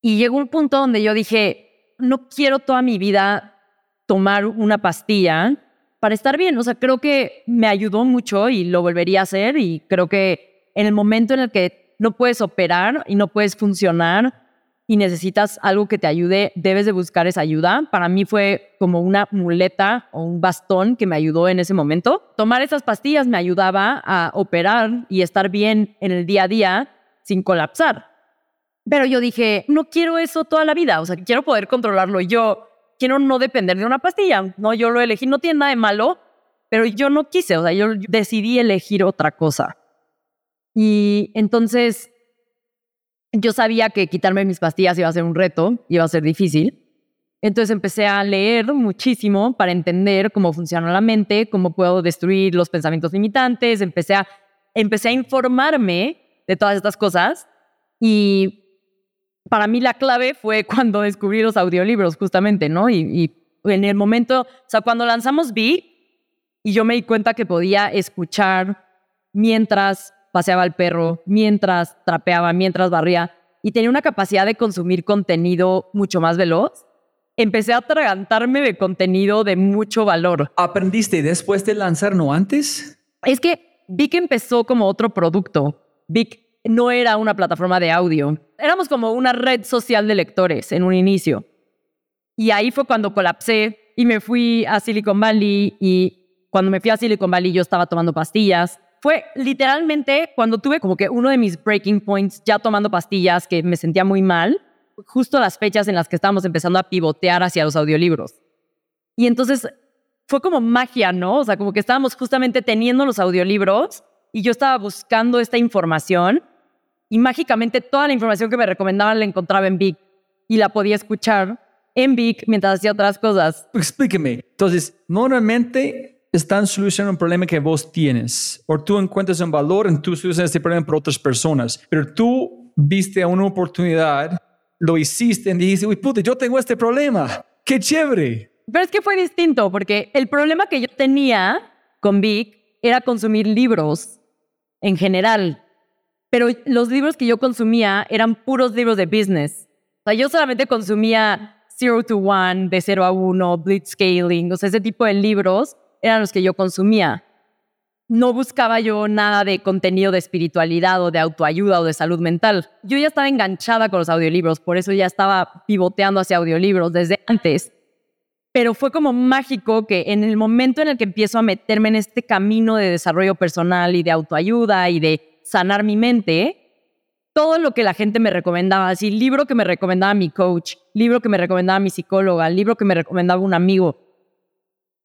Speaker 1: y llegó un punto donde yo dije, no quiero toda mi vida tomar una pastilla para estar bien. O sea, creo que me ayudó mucho y lo volvería a hacer y creo que en el momento en el que no puedes operar y no puedes funcionar y necesitas algo que te ayude, debes de buscar esa ayuda. Para mí fue como una muleta o un bastón que me ayudó en ese momento. Tomar esas pastillas me ayudaba a operar y estar bien en el día a día sin colapsar. Pero yo dije, no quiero eso toda la vida, o sea, quiero poder controlarlo yo, quiero no depender de una pastilla, no, yo lo elegí, no tiene nada de malo, pero yo no quise, o sea, yo decidí elegir otra cosa. Y entonces yo sabía que quitarme mis pastillas iba a ser un reto, iba a ser difícil. Entonces empecé a leer muchísimo para entender cómo funciona la mente, cómo puedo destruir los pensamientos limitantes, empecé a, empecé a informarme de todas estas cosas y para mí la clave fue cuando descubrí los audiolibros, justamente, ¿no? Y, en el momento, o sea, cuando lanzamos Vi, y yo me di cuenta que podía escuchar mientras paseaba el perro, mientras trapeaba, mientras barría, y tenía una capacidad de consumir contenido mucho más veloz, empecé a atragantarme de contenido de mucho valor.
Speaker 3: ¿Aprendiste después de lanzar, no antes?
Speaker 1: Es que Vic empezó como otro producto. Vic no era una plataforma de audio. Éramos como una red social de lectores en un inicio. Y ahí fue cuando colapsé y me fui a Silicon Valley y cuando me fui a Silicon Valley yo estaba tomando pastillas. Fue literalmente cuando tuve como que uno de mis breaking points ya tomando pastillas que me sentía muy mal, justo las fechas en las que estábamos empezando a pivotear hacia los audiolibros. Y entonces fue como magia, ¿no? O sea, como que estábamos justamente teniendo los audiolibros y yo estaba buscando esta información y mágicamente toda la información que me recomendaban la encontraba en Vic y la podía escuchar en Vic mientras hacía otras cosas.
Speaker 3: Explíqueme. Entonces, normalmente están solucionando un problema que vos tienes o tú encuentras un valor en tu solución este problema para otras personas, pero tú viste una oportunidad, lo hiciste y dijiste, uy, puta, yo tengo este problema. ¡Qué chévere!
Speaker 1: Pero es que fue distinto porque el problema que yo tenía con Vic era consumir libros en general pero los libros que yo consumía eran puros libros de business. O sea, yo solamente consumía Zero to One, de 0 a 1, Blitzscaling, o sea, ese tipo de libros eran los que yo consumía. No buscaba yo nada de contenido de espiritualidad o de autoayuda o de salud mental. Yo ya estaba enganchada con los audiolibros, por eso ya estaba pivoteando hacia audiolibros desde antes. Pero fue como mágico que en el momento en el que empiezo a meterme en este camino de desarrollo personal y de autoayuda y de sanar mi mente, todo lo que la gente me recomendaba, así, libro que me recomendaba mi coach, libro que me recomendaba mi psicóloga, libro que me recomendaba un amigo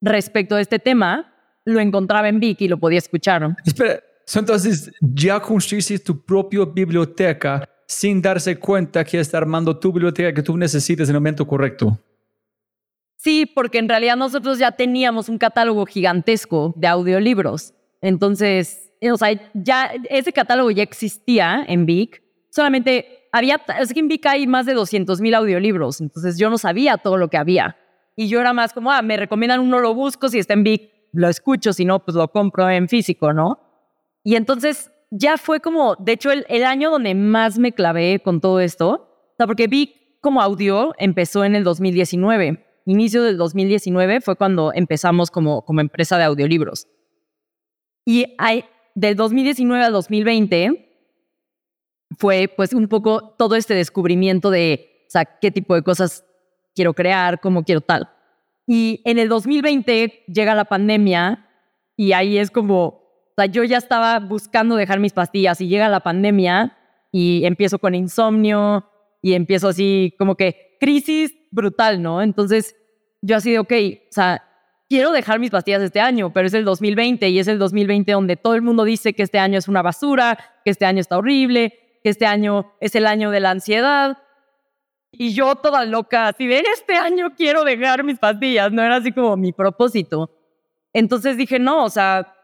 Speaker 1: respecto a este tema, lo encontraba en Vic y lo podía escuchar.
Speaker 3: Espera, entonces ya construiste tu propia biblioteca sin darse cuenta que está armando tu biblioteca que tú necesitas en el momento correcto.
Speaker 1: Sí, porque en realidad nosotros ya teníamos un catálogo gigantesco de audiolibros. Entonces, o sea, ya ese catálogo ya existía en Vic, solamente había, es que en Vic hay más de 200 mil audiolibros, entonces yo no sabía todo lo que había. Y yo era más como, ah, me recomiendan uno, lo busco, si está en Vic, lo escucho, si no, pues lo compro en físico, ¿no? Y entonces ya fue como, de hecho, el, el año donde más me clavé con todo esto, o sea, porque Vic como audio empezó en el 2019. Inicio del 2019 fue cuando empezamos como, como empresa de audiolibros. Y hay, del 2019 al 2020 fue pues un poco todo este descubrimiento de, o sea, qué tipo de cosas quiero crear, cómo quiero tal. Y en el 2020 llega la pandemia y ahí es como, o sea, yo ya estaba buscando dejar mis pastillas y llega la pandemia y empiezo con insomnio y empiezo así como que crisis brutal, ¿no? Entonces yo así de, ok, o sea, quiero dejar mis pastillas este año, pero es el 2020 y es el 2020 donde todo el mundo dice que este año es una basura, que este año está horrible, que este año es el año de la ansiedad. Y yo toda loca, así de este año quiero dejar mis pastillas, no era así como mi propósito. Entonces dije, no, o sea,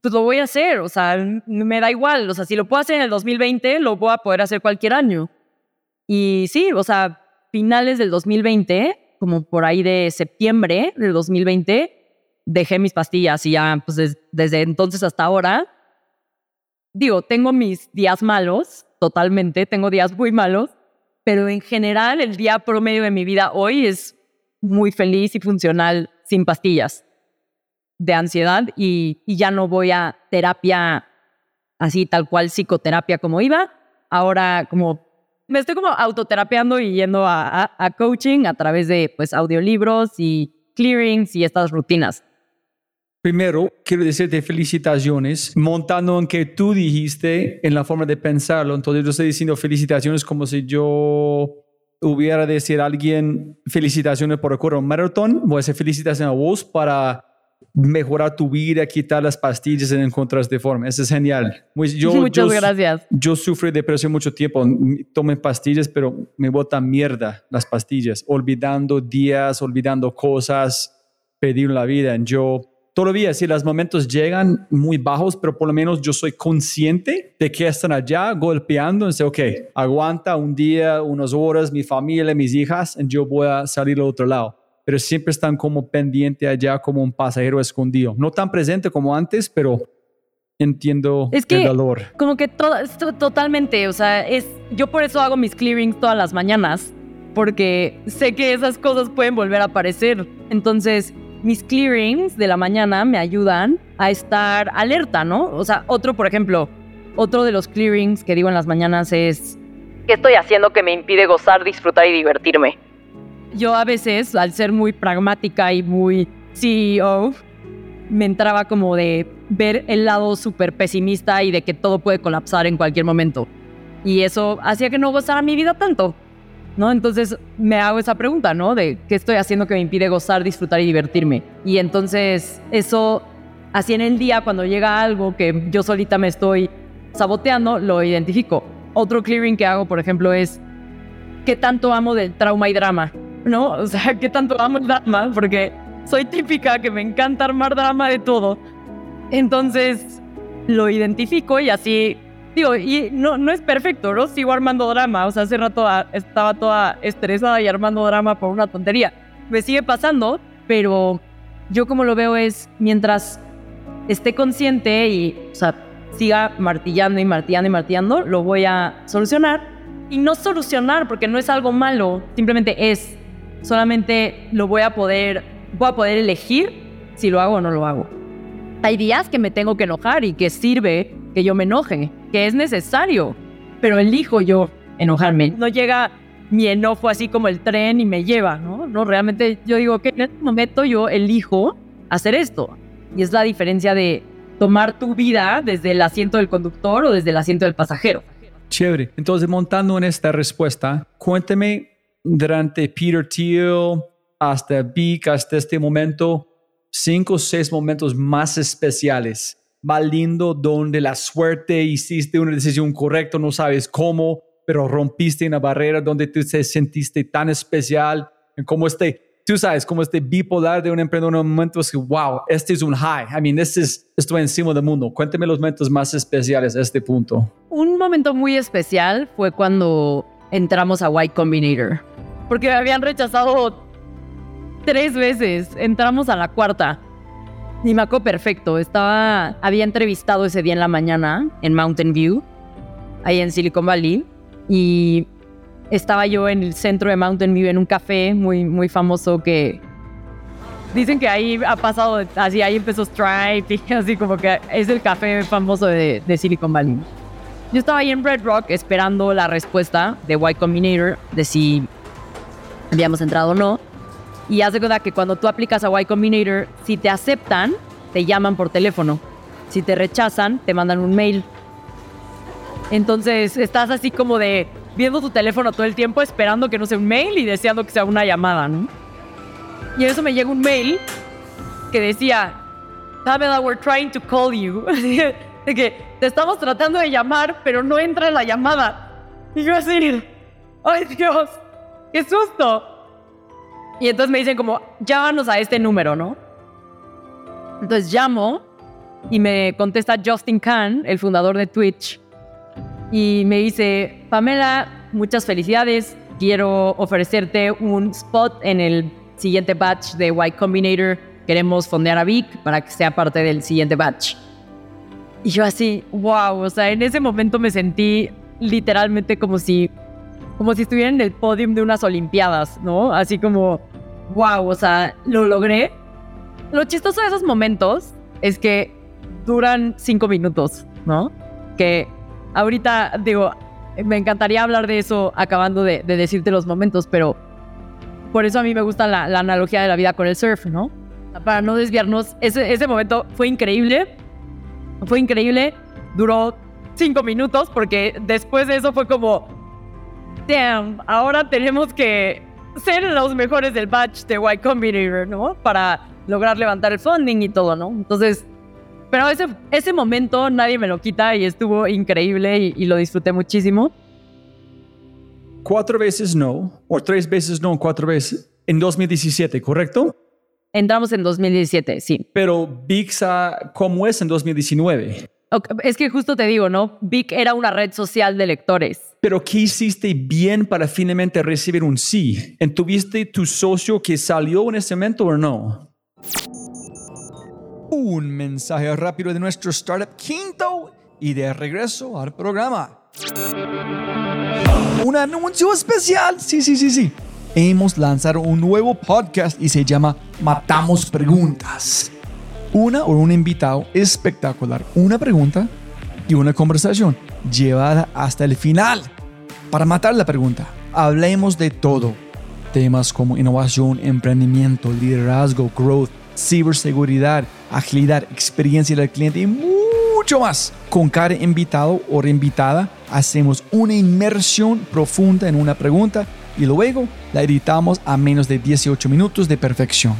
Speaker 1: pues lo voy a hacer, o sea, me da igual, o sea, si lo puedo hacer en el 2020, lo voy a poder hacer cualquier año. Y sí, o sea, finales del 2020 como por ahí de septiembre del 2020, dejé mis pastillas y ya, pues des- desde entonces hasta ahora, digo, tengo mis días malos, totalmente, tengo días muy malos, pero en general el día promedio de mi vida hoy es muy feliz y funcional sin pastillas de ansiedad y, ya no voy a terapia así tal cual psicoterapia como iba. Ahora como me estoy como autoterapeando y yendo a, a- a coaching a través de pues audiolibros y clearings y estas rutinas.
Speaker 3: Primero, quiero decirte felicitaciones, montando en que tú dijiste en la forma de pensarlo. Entonces, yo estoy diciendo felicitaciones como si yo hubiera de decir a alguien felicitaciones por correr un maratón. Voy a decir felicitaciones a vos para mejorar tu vida, quitar las pastillas en encontrar de forma. Eso es genial. Yo,
Speaker 1: Muchas
Speaker 3: yo-
Speaker 1: gracias.
Speaker 3: Yo sufrí depresión mucho tiempo. Tomé pastillas, pero me botan mierda las pastillas. Olvidando días, olvidando cosas, pedir la vida. Yo todavía, si los momentos llegan muy bajos, pero por lo menos yo soy consciente de que están allá golpeando. Sé, ok, aguanta un día, unas horas, mi familia, mis hijas, y yo voy a salir al otro lado. Pero siempre están como pendiente allá, como un pasajero escondido. No tan presente como antes, pero entiendo
Speaker 1: Es que-
Speaker 3: el dolor.
Speaker 1: Como que todo, totalmente, o sea, es, yo por eso hago mis clearings todas las mañanas, porque sé que esas cosas pueden volver a aparecer. Entonces, mis clearings de la mañana me ayudan a estar alerta, ¿no? O sea, otro, por ejemplo, otro de los clearings que digo en las mañanas es,
Speaker 2: ¿Qué estoy haciendo que me impide gozar, disfrutar y divertirme?
Speaker 1: yo a veces, al ser muy pragmática y muy CEO, me entraba como de ver el lado súper pesimista y de que todo puede colapsar en cualquier momento. Y eso hacía que no gozara mi vida tanto, ¿no? Entonces me hago esa pregunta, ¿no? De qué estoy haciendo que me impide gozar, disfrutar y divertirme. Y entonces eso, así en el día, cuando llega algo que yo solita me estoy saboteando, lo identifico. Otro clearing que hago, por ejemplo, es qué tanto amo del trauma y drama, ¿no? O sea, qué tanto amo el drama, porque soy típica que me encanta armar drama de todo. Entonces, lo identifico y así, digo, y no, no es perfecto, ¿no? Sigo armando drama, o sea, hace rato ah, estaba toda estresada y armando drama por una tontería. Me sigue pasando, pero yo como lo veo es, mientras esté consciente y, o sea, siga martillando y martillando y martillando, lo voy a solucionar. Y no solucionar, porque no es algo malo, simplemente es. Solamente lo voy a poder, voy a poder elegir si lo hago o no lo hago. Hay días que me tengo que enojar y que sirve que yo me enoje, que es necesario, pero elijo yo enojarme. No llega mi enojo así como el tren y me lleva, ¿no? No, realmente yo digo que en este momento yo elijo hacer esto. Y es la diferencia de tomar tu vida desde el asiento del conductor o desde el asiento del pasajero.
Speaker 3: Chévere. Entonces, montando en esta respuesta, cuéntame durante Peter Thiel hasta Vic, hasta este momento, cinco o seis momentos más especiales, más lindo, donde la suerte hiciste una decisión correcta, no sabes cómo, pero rompiste una barrera donde tú te sentiste tan especial, en como este, tú sabes, como este bipolar de un emprendedor en un momento es que, wow, este es un high. I mean, this is, estoy encima del mundo. Cuéntame los momentos más especiales a este punto.
Speaker 1: Un momento muy especial fue cuando entramos a White Combinator, porque me habían rechazado tres veces. Entramos a la cuarta. Y me acuerdo perfecto. Estaba, había entrevistado ese día en la mañana en Mountain View, ahí en Silicon Valley, y estaba yo en el centro de Mountain View en un café muy, muy famoso que dicen que ahí ha pasado, así ahí empezó Stripe y así como que es el café famoso de, de Silicon Valley. Yo estaba ahí en Red Rock esperando la respuesta de Y Combinator de si habíamos entrado o no. Y haz de cuenta que cuando tú aplicas a Y Combinator, si te aceptan, te llaman por teléfono. Si te rechazan, te mandan un mail. Entonces estás así como de viendo tu teléfono todo el tiempo, esperando que no sea un mail y deseando que sea una llamada, ¿no? Y eso me llega un mail que decía, Pamela, we're trying to call you. de que te estamos tratando de llamar, pero no entra la llamada. Y yo así, ¡ay Dios! ¡Qué susto! Y entonces me dicen como, llámanos a este número, ¿no? Entonces llamo y me contesta Justin Khan, el fundador de Twitch, y me dice, Pamela, muchas felicidades, quiero ofrecerte un spot en el siguiente batch de Y Combinator queremos fondear a Vic para que sea parte del siguiente batch. Y yo así, wow, o sea, en ese momento me sentí literalmente como si, como si estuviera en el podium de unas olimpiadas, ¿no? Así como, wow, o sea, lo logré. Lo chistoso de esos momentos es que duran cinco minutos, ¿no? Que ahorita, digo, me encantaría hablar de eso acabando de, de decirte los momentos, pero por eso a mí me gusta la, la, analogía de la vida con el surf, ¿no? Para no desviarnos, ese, ese momento fue increíble, fue increíble, duró cinco minutos porque después de eso fue como, damn, ahora tenemos que ser los mejores del batch de Y Combinator, ¿no? Para lograr levantar el funding y todo, ¿no? Entonces, pero ese, ese momento nadie me lo quita y estuvo increíble y, y lo disfruté muchísimo.
Speaker 5: Cuatro veces no, o tres veces no, cuatro veces en 2017, ¿correcto?
Speaker 1: Entramos en 2017, sí.
Speaker 5: Pero VIXA, ¿cómo es en 2019?
Speaker 1: Okay, es que justo te digo, ¿no? Vic era una red social de lectores.
Speaker 5: Pero ¿qué hiciste bien para finalmente recibir un sí? ¿Tuviste tu socio que salió en ese momento o no?
Speaker 3: Un mensaje rápido de nuestro startup quinto y de regreso al programa. Un anuncio especial. Sí, sí, sí, sí. Hemos lanzado un nuevo podcast y se llama Matamos Preguntas. Una o un invitado espectacular, una pregunta y una conversación llevada hasta el final. Para matar la pregunta, hablemos de todo. Temas como innovación, emprendimiento, liderazgo, growth, ciberseguridad, agilidad, experiencia del cliente y mucho más. Con cada invitado o reinvitada hacemos una inmersión profunda en una pregunta y luego la editamos a menos de 18 minutos de perfección.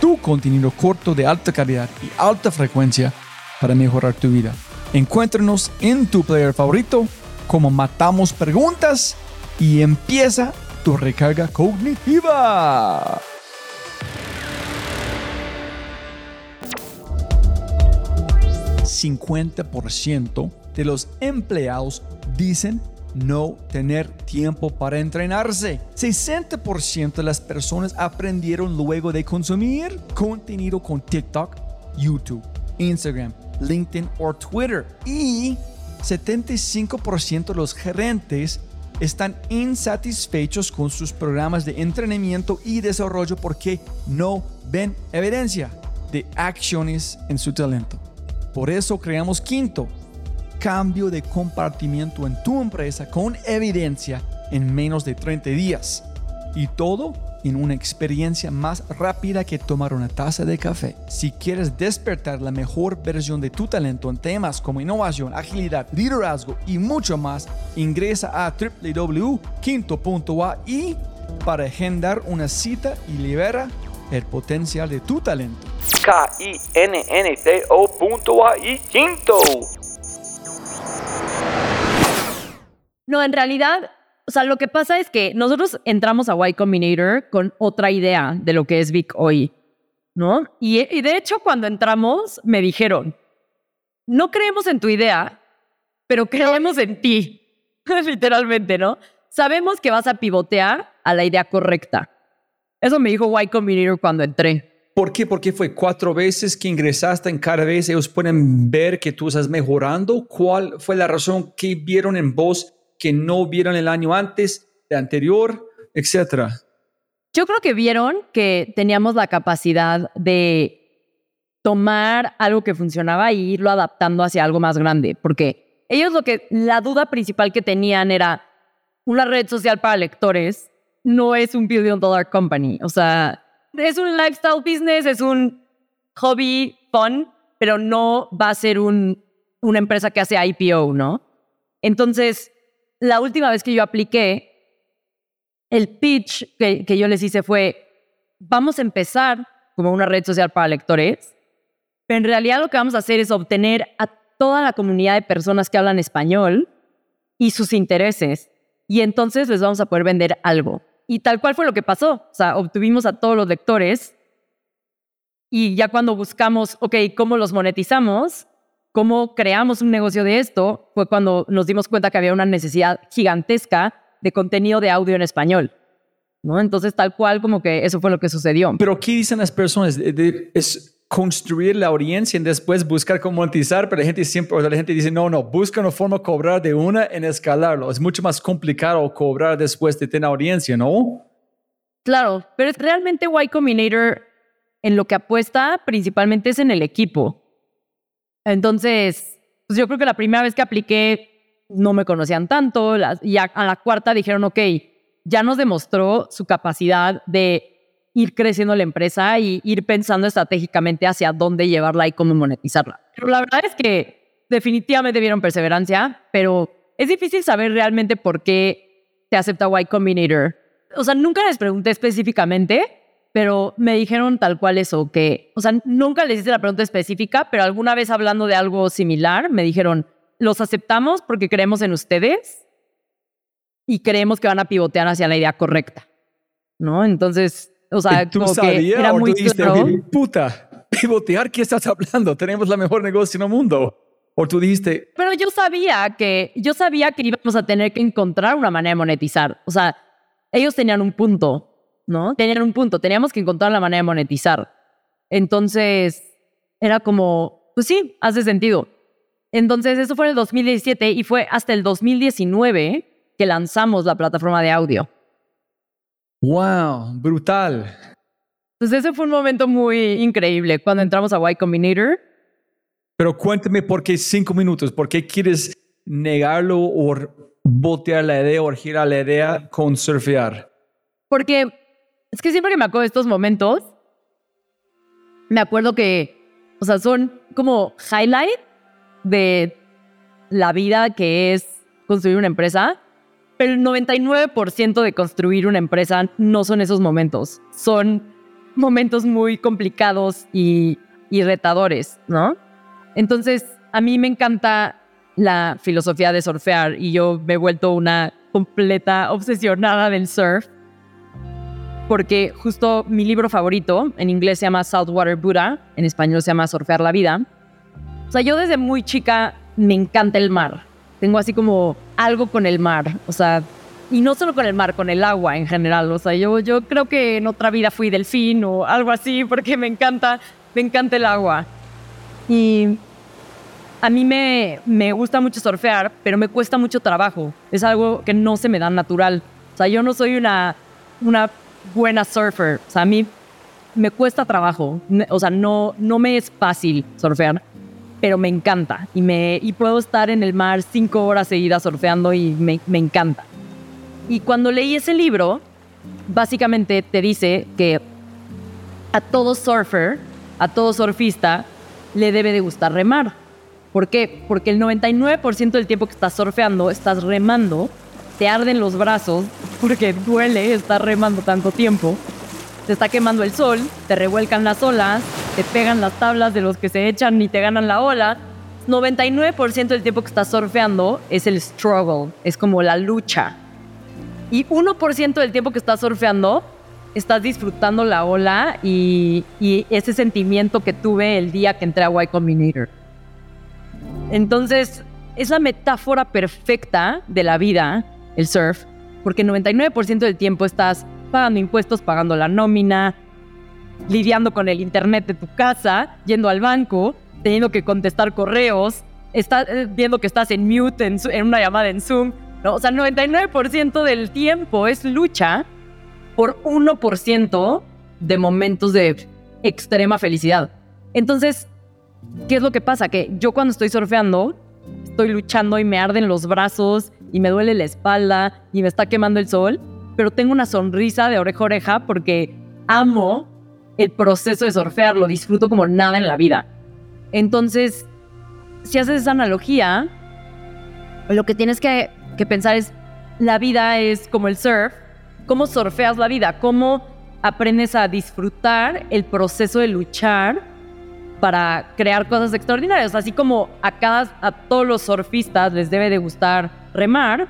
Speaker 3: Tu contenido corto de alta calidad y alta frecuencia para mejorar tu vida. Encuéntranos en tu player favorito como Matamos Preguntas y empieza tu recarga cognitiva. ¿50% de los empleados dicen no tener tiempo para entrenarse. 60% de las personas aprendieron luego de consumir contenido con TikTok, YouTube, Instagram, LinkedIn o Twitter. Y 75% de los gerentes están insatisfechos con sus programas de entrenamiento y desarrollo porque no ven evidencia de acciones en su talento. Por eso creamos Quinto, cambio de compartimiento en tu empresa con evidencia en menos de 30 días. Y todo en una experiencia más rápida que tomar una taza de café. Si quieres despertar la mejor versión de tu talento en temas como innovación, agilidad, liderazgo y mucho más, ingresa a www.quinto.ai para agendar una cita y libera el potencial de tu talento.
Speaker 6: K-I-N-N-T-O.ai Quinto.
Speaker 1: No, en realidad, sea, lo que pasa es que nosotros entramos a Y Combinator con otra idea de lo que es Vic hoy, ¿no? Y, y de hecho, cuando entramos, me dijeron, no creemos en tu idea, pero creemos en ti. Literalmente, ¿no? Sabemos que vas a pivotear a la idea correcta. Eso me dijo Y Combinator cuando entré.
Speaker 5: ¿Por qué? Porque fue cuatro veces que ingresaste en cada vez ellos pueden ver que tú estás mejorando. ¿Cuál fue la razón que vieron en vos que no vieron el año antes, el anterior, etcétera?
Speaker 1: Yo creo que vieron que teníamos la capacidad de tomar algo que funcionaba e irlo adaptando hacia algo más grande, porque ellos lo que la duda principal que tenían era una red social para lectores no es un billion dollar company, o sea, es un lifestyle business, es un hobby fun, pero no va a ser un, una empresa que hace IPO, ¿no? Entonces, la última vez que yo apliqué, el pitch que, yo les hice fue, vamos a empezar como una red social para lectores, pero en realidad lo que vamos a hacer es obtener a toda la comunidad de personas que hablan español y sus intereses, y entonces les vamos a poder vender algo. Y tal cual fue lo que pasó. O sea, obtuvimos a todos los lectores y ya cuando buscamos, ok, ¿cómo los monetizamos? ¿Cómo creamos un negocio de esto? Fue cuando nos dimos cuenta que había una necesidad gigantesca de contenido de audio en español. ¿no? Entonces, tal cual como que eso fue lo que sucedió.
Speaker 3: Pero ¿qué dicen las personas? De- de- es construir la audiencia y después buscar cómo monetizar, pero la gente siempre, o sea, la gente dice, no, no, busca una forma de cobrar de una en escalarlo. Es mucho más complicado cobrar después de tener audiencia, ¿no?
Speaker 1: Claro, pero realmente Y Combinator en lo que apuesta principalmente es en el equipo. Entonces, pues yo creo que la primera vez que apliqué no me conocían tanto y a, la cuarta dijeron, ok, ya nos demostró su capacidad de ir creciendo la empresa y ir pensando estratégicamente hacia dónde llevarla y cómo monetizarla. Pero la verdad es que definitivamente vieron perseverancia, pero es difícil saber realmente por qué te acepta Y Combinator. O sea, nunca les pregunté específicamente, pero me dijeron tal cual eso, que, o sea, nunca les hice la pregunta específica, pero alguna vez hablando de algo similar, me dijeron, los aceptamos porque creemos en ustedes y creemos que van a pivotear hacia la idea correcta, ¿no? Entonces, o sea,
Speaker 3: ¿Y ¿Tú
Speaker 1: como que era
Speaker 3: o
Speaker 1: muy
Speaker 3: tú dijiste,
Speaker 1: claro.
Speaker 3: "Oye, puta, pivotear, ¿qué estás hablando? Tenemos la mejor negocio en el mundo. O tú dijiste,
Speaker 1: Pero yo sabía que, yo sabía que íbamos a tener que encontrar una manera de monetizar. O sea, ellos tenían un punto, ¿no? Tenían un punto, teníamos que encontrar la manera de monetizar. Entonces, era como, pues sí, hace sentido. Entonces, eso fue en el 2017 y fue hasta el 2019 que lanzamos la plataforma de audio.
Speaker 3: wow, brutal.
Speaker 1: Entonces, ese fue un momento muy increíble cuando entramos a Y Combinator.
Speaker 3: Pero cuéntame por qué cinco minutos, por qué quieres negarlo o botear la idea o girar la idea con surfear.
Speaker 1: Porque es que siempre que me acuerdo de estos momentos, me acuerdo que, o sea, son como highlight de la vida que es construir una empresa, pero el 99% de construir una empresa no son esos momentos, son momentos muy complicados y, y retadores, ¿no? Entonces, a mí me encanta la filosofía de surfear y yo me he vuelto una completa obsesionada del surf porque justo mi libro favorito, en inglés se llama Saltwater Buddha, en español se llama Surfear la Vida. O sea, yo desde muy chica me encanta el mar. Tengo así como algo con el mar, o sea, y no solo con el mar, con el agua en general. O sea, yo, yo creo que en otra vida fui delfín o algo así, porque me encanta, me encanta el agua. Y a mí me, me gusta mucho surfear, pero me cuesta mucho trabajo. Es algo que no se me da natural. O sea, yo no soy una, una buena surfer. O sea, a mí me cuesta trabajo. O sea, no, no me es fácil surfear, pero me encanta. Y, me, y puedo estar en el mar cinco horas seguidas surfeando y me, me encanta. Y cuando leí ese libro, básicamente te dice que a todo surfer, a todo surfista, le debe de gustar remar. ¿Por qué? Porque el 99% del tiempo que estás surfeando, estás remando, te arden los brazos, porque duele estar remando tanto tiempo, te está quemando el sol, te revuelcan las olas, te pegan las tablas de los que se echan y te ganan la ola. 99% del tiempo que estás surfeando es el struggle, es como la lucha. Y 1% del tiempo que estás surfeando, estás disfrutando la ola y, y ese sentimiento que tuve el día que entré a Y Combinator. Entonces, es la metáfora perfecta de la vida, el surf, porque 99% del tiempo estás pagando impuestos, pagando la nómina, lidiando con el internet de tu casa, yendo al banco, teniendo que contestar correos, está, eh, viendo que estás en mute en, en una llamada en Zoom. ¿no? O sea, 99% del tiempo es lucha por 1% de momentos de extrema felicidad. Entonces, ¿qué es lo que pasa? Que yo cuando estoy surfeando, estoy luchando y me arden los brazos y me duele la espalda y me está quemando el sol, pero tengo una sonrisa de oreja a oreja porque amo el proceso de surfear, lo disfruto como nada en la vida. Entonces, si haces esa analogía, lo que tienes que, que pensar es, la vida es como el surf, ¿cómo surfeas la vida? ¿Cómo aprendes a disfrutar el proceso de luchar para crear cosas extraordinarias? Así como a, todos los surfistas les debe de gustar remar,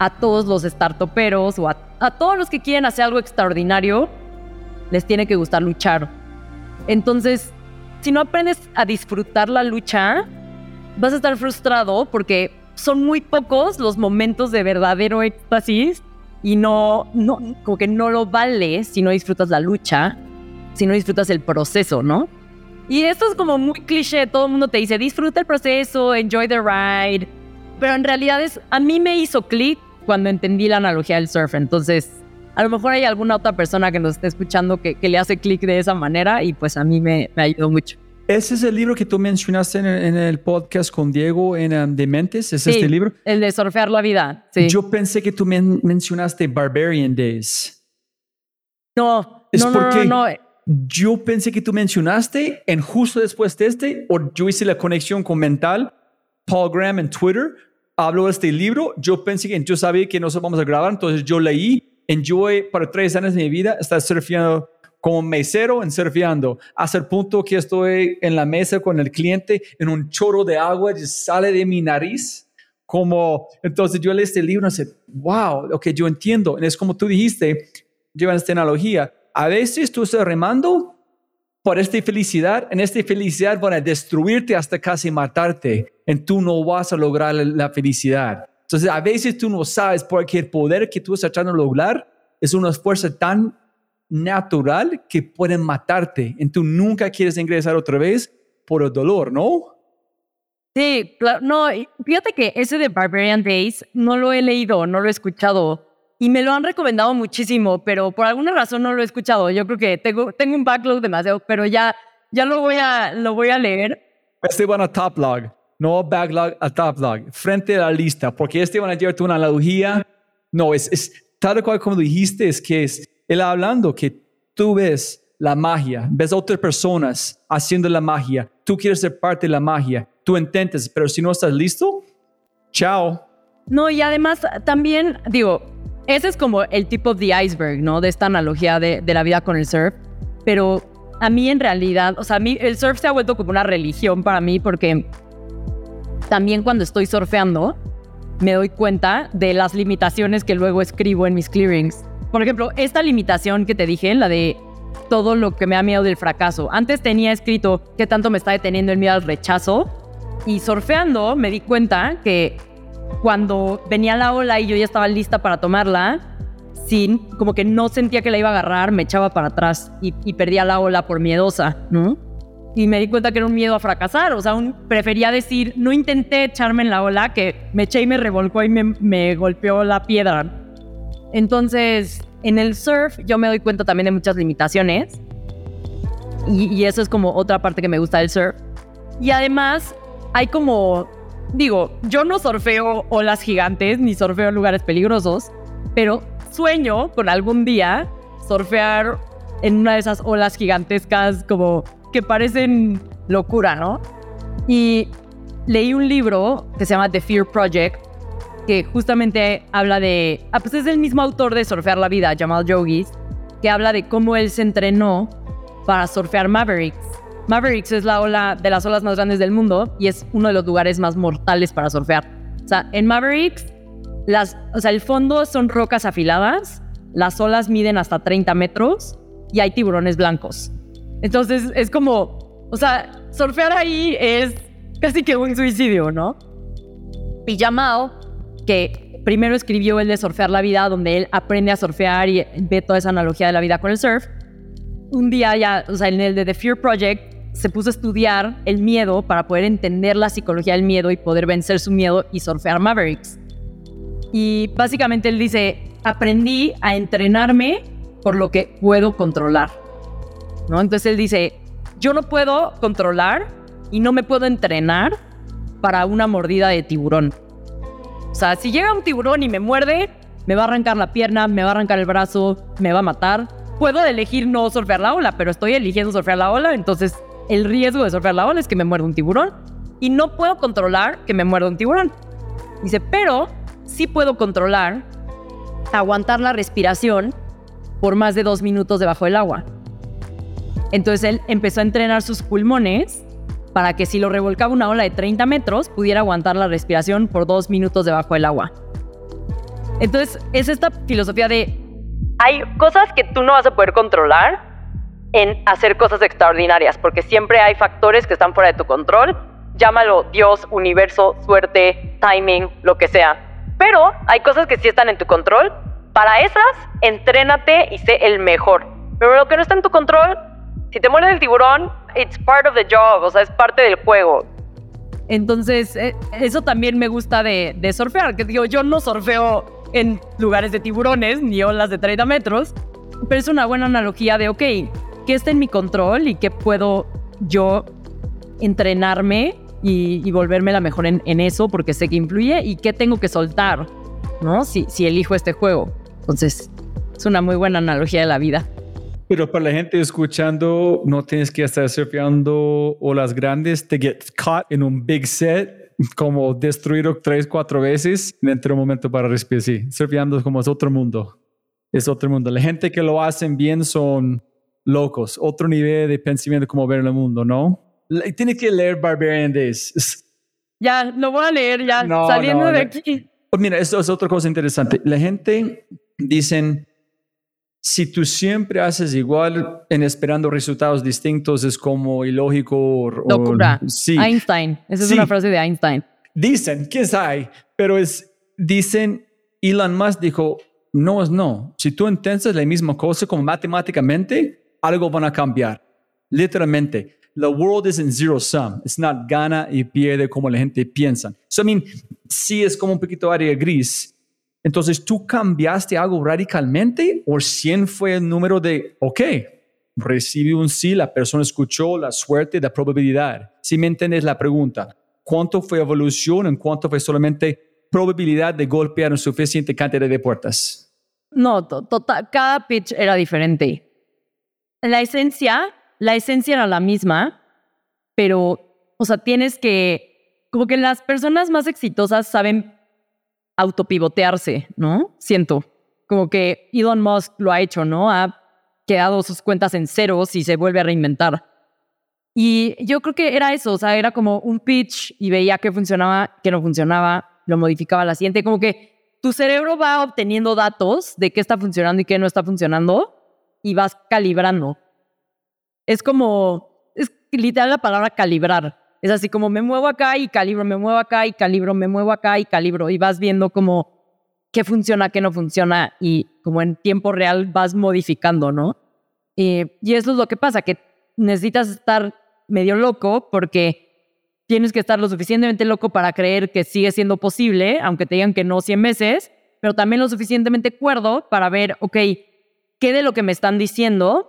Speaker 1: a todos los startuperos o a, a todos los que quieren hacer algo extraordinario, les tiene que gustar luchar. Entonces, si no aprendes a disfrutar la lucha, vas a estar frustrado porque son muy pocos los momentos de verdadero éxtasis y no, no, como que no lo vale si no disfrutas la lucha, si no disfrutas el proceso, ¿no? Y esto es como muy cliché, todo el mundo te dice, disfruta el proceso, enjoy the ride, pero en realidad es, a mí me hizo clic cuando entendí la analogía del surf, entonces a lo mejor hay alguna otra persona que nos esté escuchando que, que le hace clic de esa manera y pues a mí me, me ayudó mucho.
Speaker 3: Ese es el libro que tú mencionaste en el, en el podcast con Diego en um, Dementes. ¿Es este libro?
Speaker 1: El de surfear la vida. Sí.
Speaker 3: Yo pensé que tú men mencionaste Barbarian Days.
Speaker 1: No,
Speaker 3: Es
Speaker 1: no, no,
Speaker 3: porque
Speaker 1: no, no.
Speaker 3: Yo pensé que tú mencionaste en justo después de este, o yo hice la conexión con mental, Paul Graham en Twitter, habló de este libro, yo pensé que yo sabía que nosotros vamos a grabar, entonces yo leí, enjoy para tres años de mi vida, estar surfeando como mesero en surfeando, hasta el punto que estoy en la mesa con el cliente en un chorro de agua sale de mi nariz. Como, entonces yo leí este libro y dije, wow, ok, yo entiendo. Es como tú dijiste, llevan esta analogía. A veces tú estás remando por esta felicidad, en esta felicidad van a destruirte hasta casi matarte, y tú no vas a lograr la- felicidad. Entonces, a veces tú no sabes porque el poder que tú estás tratando de lograr es una fuerza tan natural que pueden matarte, y tú nunca quieres ingresar otra vez por el dolor, ¿no?
Speaker 1: Sí. No, fíjate que ese de Barbarian Days no lo he leído, no lo he escuchado. Y me lo han recomendado muchísimo, pero por alguna razón no lo he escuchado. Yo creo que tengo, tengo un backlog demasiado, pero ya, ya lo, voy a, lo voy a leer.
Speaker 3: Este van a top log, no backlog, a top log, frente a la lista, porque este van a llevarte una analogía. No, es, es tal cual como dijiste, es que es él hablando que tú ves la magia, ves a otras personas haciendo la magia, tú quieres ser parte de la magia, tú intentas, pero si no estás listo, chao.
Speaker 1: No, y además también, digo, ese es como el tip of the iceberg, ¿no? De esta analogía de, la vida con el surf. Pero a mí en realidad, o sea, a mí el surf se ha vuelto como una religión para mí porque también cuando estoy surfeando me doy cuenta de las limitaciones que luego escribo en mis clearings. Por ejemplo, esta limitación que te dije, la de todo lo que me da miedo del fracaso. Antes tenía escrito qué tanto me está deteniendo el miedo al rechazo y surfeando me di cuenta que cuando venía la ola y yo ya estaba lista para tomarla, sin, como que no sentía que la iba a agarrar, me echaba para atrás y, y perdía la ola por miedosa, ¿no? Y me di cuenta que era un miedo a fracasar, o sea, un- prefería decir, no intenté echarme en la ola, que me eché y me revolcó y me, me golpeó la piedra. Entonces, en el surf yo me doy cuenta también de muchas limitaciones y, y eso es como otra parte que me gusta del surf. Y además hay como, digo, yo no surfeo olas gigantes ni surfeo lugares peligrosos, pero sueño con algún día surfear en una de esas olas gigantescas como que parecen locura, ¿no? Y leí un libro que se llama The Fear Project, que justamente habla de, ah, pues es el mismo autor de Surfear la Vida, Jamal Yogis, que habla de cómo él se entrenó para surfear Mavericks. Mavericks es la ola de las olas más grandes del mundo y es uno de los lugares más mortales para surfear. O sea, en Mavericks, las, o sea, el fondo son rocas afiladas, las olas miden hasta 30 metros y hay tiburones blancos. Entonces es como, o sea, surfear ahí es casi que un suicidio, ¿no? Y que primero escribió el de Surfear la Vida, donde él aprende a surfear y ve toda esa analogía de la vida con el surf, un día ya, o sea, en el de The Fear Project, se puso a estudiar el miedo para poder entender la psicología del miedo y poder vencer su miedo y surfear Mavericks. Y básicamente él dice, aprendí a entrenarme por lo que puedo controlar. ¿No? Entonces él dice, yo no puedo controlar y no me puedo entrenar para una mordida de tiburón. O sea, si llega un tiburón y me muerde, me va a arrancar la pierna, me va a arrancar el brazo, me va a matar. Puedo elegir no surfear la ola, pero estoy eligiendo surfear la ola, entonces el riesgo de surfear la ola es que me muerda un tiburón. Y no puedo controlar que me muerda un tiburón. Dice, pero sí puedo controlar aguantar la respiración por más de dos minutos debajo del agua. Entonces él empezó a entrenar sus pulmones para que si lo revolcaba una ola de 30 metros, pudiera aguantar la respiración por dos minutos debajo del agua. Entonces es esta filosofía de
Speaker 2: Hay cosas que tú no vas a poder controlar en hacer cosas extraordinarias, porque siempre hay factores que están fuera de tu control. Llámalo Dios, universo, suerte, timing, lo que sea. Pero hay cosas que sí están en tu control Para esas, entrénate y sé el mejor. Pero lo que no está en tu control, si te muerde el tiburón, it's part of the job, o sea, es parte del juego.
Speaker 1: Entonces, eh, eso también me gusta de, de surfear, que digo, yo no surfeo en lugares de tiburones ni olas de 30 metros, pero es una buena analogía de, ok, ¿qué está en mi control y qué puedo yo entrenarme y, y volverme la mejor en, en, eso porque sé que influye y qué tengo que soltar, ¿no? Si, si elijo este juego. Entonces, es una muy buena analogía de la vida.
Speaker 3: Pero para la gente escuchando, no tienes que estar surfeando olas grandes, te get caught en un big set, como destruido tres, cuatro veces, dentro de un momento para respirar. Sí, surfeando como es otro mundo. Es otro mundo. La gente que lo hacen bien son locos, otro nivel de pensamiento como ver el mundo, ¿no? Tiene que leer Barbarian Days.
Speaker 1: Ya, lo voy a leer ya,
Speaker 3: No,
Speaker 1: saliendo
Speaker 3: no,
Speaker 1: de
Speaker 3: no.
Speaker 1: aquí.
Speaker 3: Pues mira, esto es otra cosa interesante. La gente dicen, si tú siempre haces igual en esperando resultados distintos, es como ilógico. o- o-
Speaker 1: Locura.
Speaker 3: sí.
Speaker 1: Einstein. Esa es
Speaker 3: Sí.
Speaker 1: una frase de Einstein.
Speaker 3: Dicen, quién sabe, pero es, dicen, Elon Musk dijo, no es no. Si tú entiendes la misma cosa como matemáticamente, algo van a cambiar. Literalmente. The world is in zero sum. It's not gana y pierde como la gente piensa. So, I mean, sí es como un poquito área gris. Entonces, ¿tú cambiaste algo radicalmente o 100 fue el número de, ok, recibí un sí, la persona escuchó, la suerte, la probabilidad? Si me entiendes la pregunta, ¿cuánto fue evolución en cuánto fue solamente probabilidad de golpear una suficiente cantidad de puertas?
Speaker 1: No, to- total, cada pitch era diferente. La esencia, la esencia era la misma, pero, o sea, tienes que, como que las personas más exitosas saben autopivotearse, ¿no? Siento, como que Elon Musk lo ha hecho, ¿no? Ha quedado sus cuentas en ceros y se vuelve a reinventar. Y yo creo que era eso, o sea, era como un pitch y veía que funcionaba, que no funcionaba, lo modificaba a la siguiente, como que tu cerebro va obteniendo datos de qué está funcionando y qué no está funcionando y vas calibrando. Es como, es literal la palabra calibrar. Es así como me muevo acá y calibro, me muevo acá y calibro, me muevo acá y calibro y vas viendo como qué funciona, qué no funciona y como en tiempo real vas modificando, ¿no? Eh, y eso es lo que pasa, que necesitas estar medio loco porque tienes que estar lo suficientemente loco para creer que sigue siendo posible, aunque te digan que no 100 veces, pero también lo suficientemente cuerdo para ver, ok, qué de lo que me están diciendo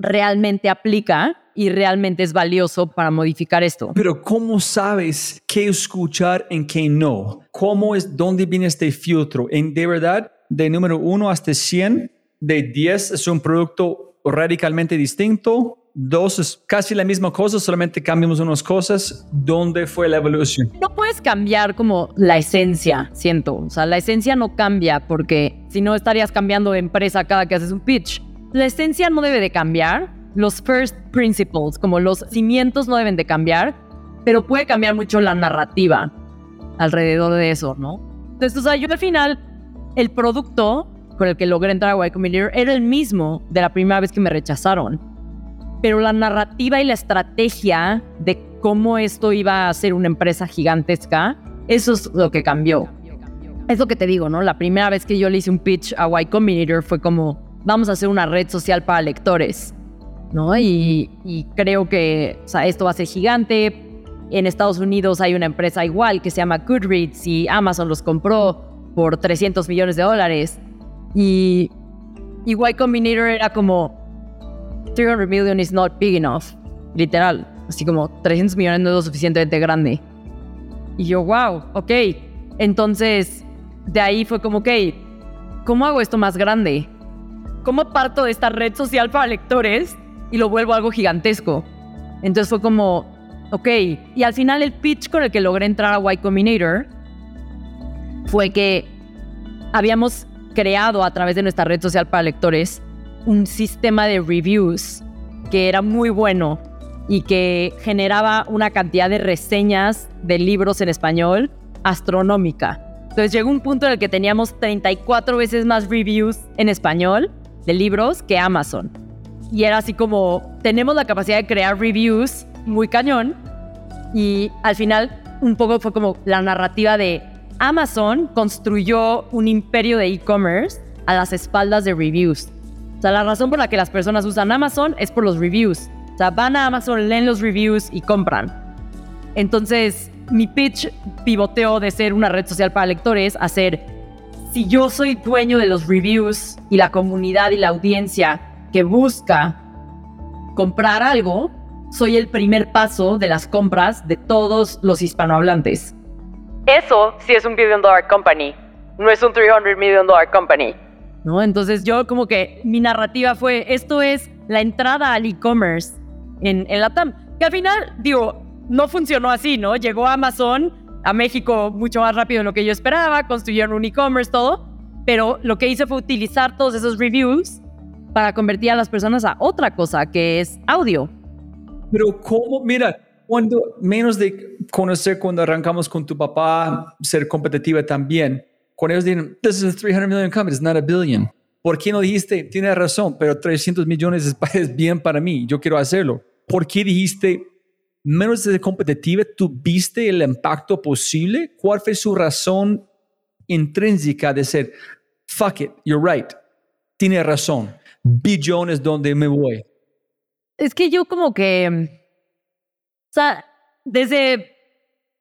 Speaker 1: realmente aplica y realmente es valioso para modificar esto.
Speaker 3: Pero ¿cómo sabes qué escuchar y qué no? ¿Cómo es, dónde viene este filtro? En de verdad, de número 1 hasta 100, de 10 es un producto radicalmente distinto, dos es casi la misma cosa, solamente cambiamos unas cosas. ¿Dónde fue la evolución?
Speaker 1: No puedes cambiar como la esencia, siento. O sea, la esencia no cambia porque si no estarías cambiando de empresa cada que haces un pitch. La esencia no debe de cambiar. Los first principles, como los cimientos no deben de cambiar, pero puede cambiar mucho la narrativa alrededor de eso, ¿no? Entonces, o sea, yo al final, el producto con el que logré entrar a Y Combinator era el mismo de la primera vez que me rechazaron. Pero la narrativa y la estrategia de cómo esto iba a ser una empresa gigantesca, eso es lo que cambió. Es lo que te digo, ¿no? La primera vez que yo le hice un pitch a Y Combinator fue como, vamos a hacer una red social para lectores, ¿no? Y, creo que esto va a ser gigante. En Estados Unidos hay una empresa igual que se llama Goodreads y Amazon los compró por 300 millones de dólares. Y, y Y Combinator era como, 300 million is not big enough. Literal. Así como 300 millones no es lo suficientemente grande. Y yo, wow, ok. Entonces, de ahí fue como, ok, ¿cómo hago esto más grande? ¿Cómo parto de esta red social para lectores y lo vuelvo algo gigantesco? Entonces fue como, ok. Y al final el pitch con el que logré entrar a Y Combinator fue que habíamos creado a través de nuestra red social para lectores un sistema de reviews que era muy bueno y que generaba una cantidad de reseñas de libros en español astronómica. Entonces llegó un punto en el que teníamos 34 veces más reviews en español de libros que Amazon. Y era así como, tenemos la capacidad de crear reviews muy cañón. Y al final un poco fue como la narrativa de Amazon construyó un imperio de e-commerce a las espaldas de reviews. O sea, la razón por la que las personas usan Amazon es por los reviews. O sea, van a Amazon, leen los reviews y compran. Entonces, mi pitch pivoteó de ser una red social para lectores a ser, si yo soy dueño de los reviews y la comunidad y la audiencia que busca comprar algo, soy el primer paso de las compras de todos los hispanohablantes.
Speaker 2: Eso sí es un billion dollar company. No es un 300 million dollar company.
Speaker 1: ¿No? Entonces yo como que mi narrativa fue, esto es la entrada al e-commerce en, en la TAM. Que al final, digo, no funcionó así, ¿no? Llegó Amazon a México mucho más rápido de lo que yo esperaba, construyeron un e-commerce, todo, pero lo que hice fue utilizar todos esos reviews para convertir a las personas a otra cosa, que es audio.
Speaker 3: Pero cómo, mira, cuando menos de conocer cuando arrancamos con tu papá, ser competitiva también, cuando ellos dicen, this is a 300 million company, it's not a billion. ¿Por qué no dijiste, tienes razón, pero 300 millones es, es bien para mí, yo quiero hacerlo? ¿Por qué dijiste, menos de competitiva, tú viste el impacto posible? ¿Cuál fue su razón intrínseca de ser, fuck it, you're right, tiene razón, billones donde me voy?
Speaker 1: Es que yo como que, o sea, desde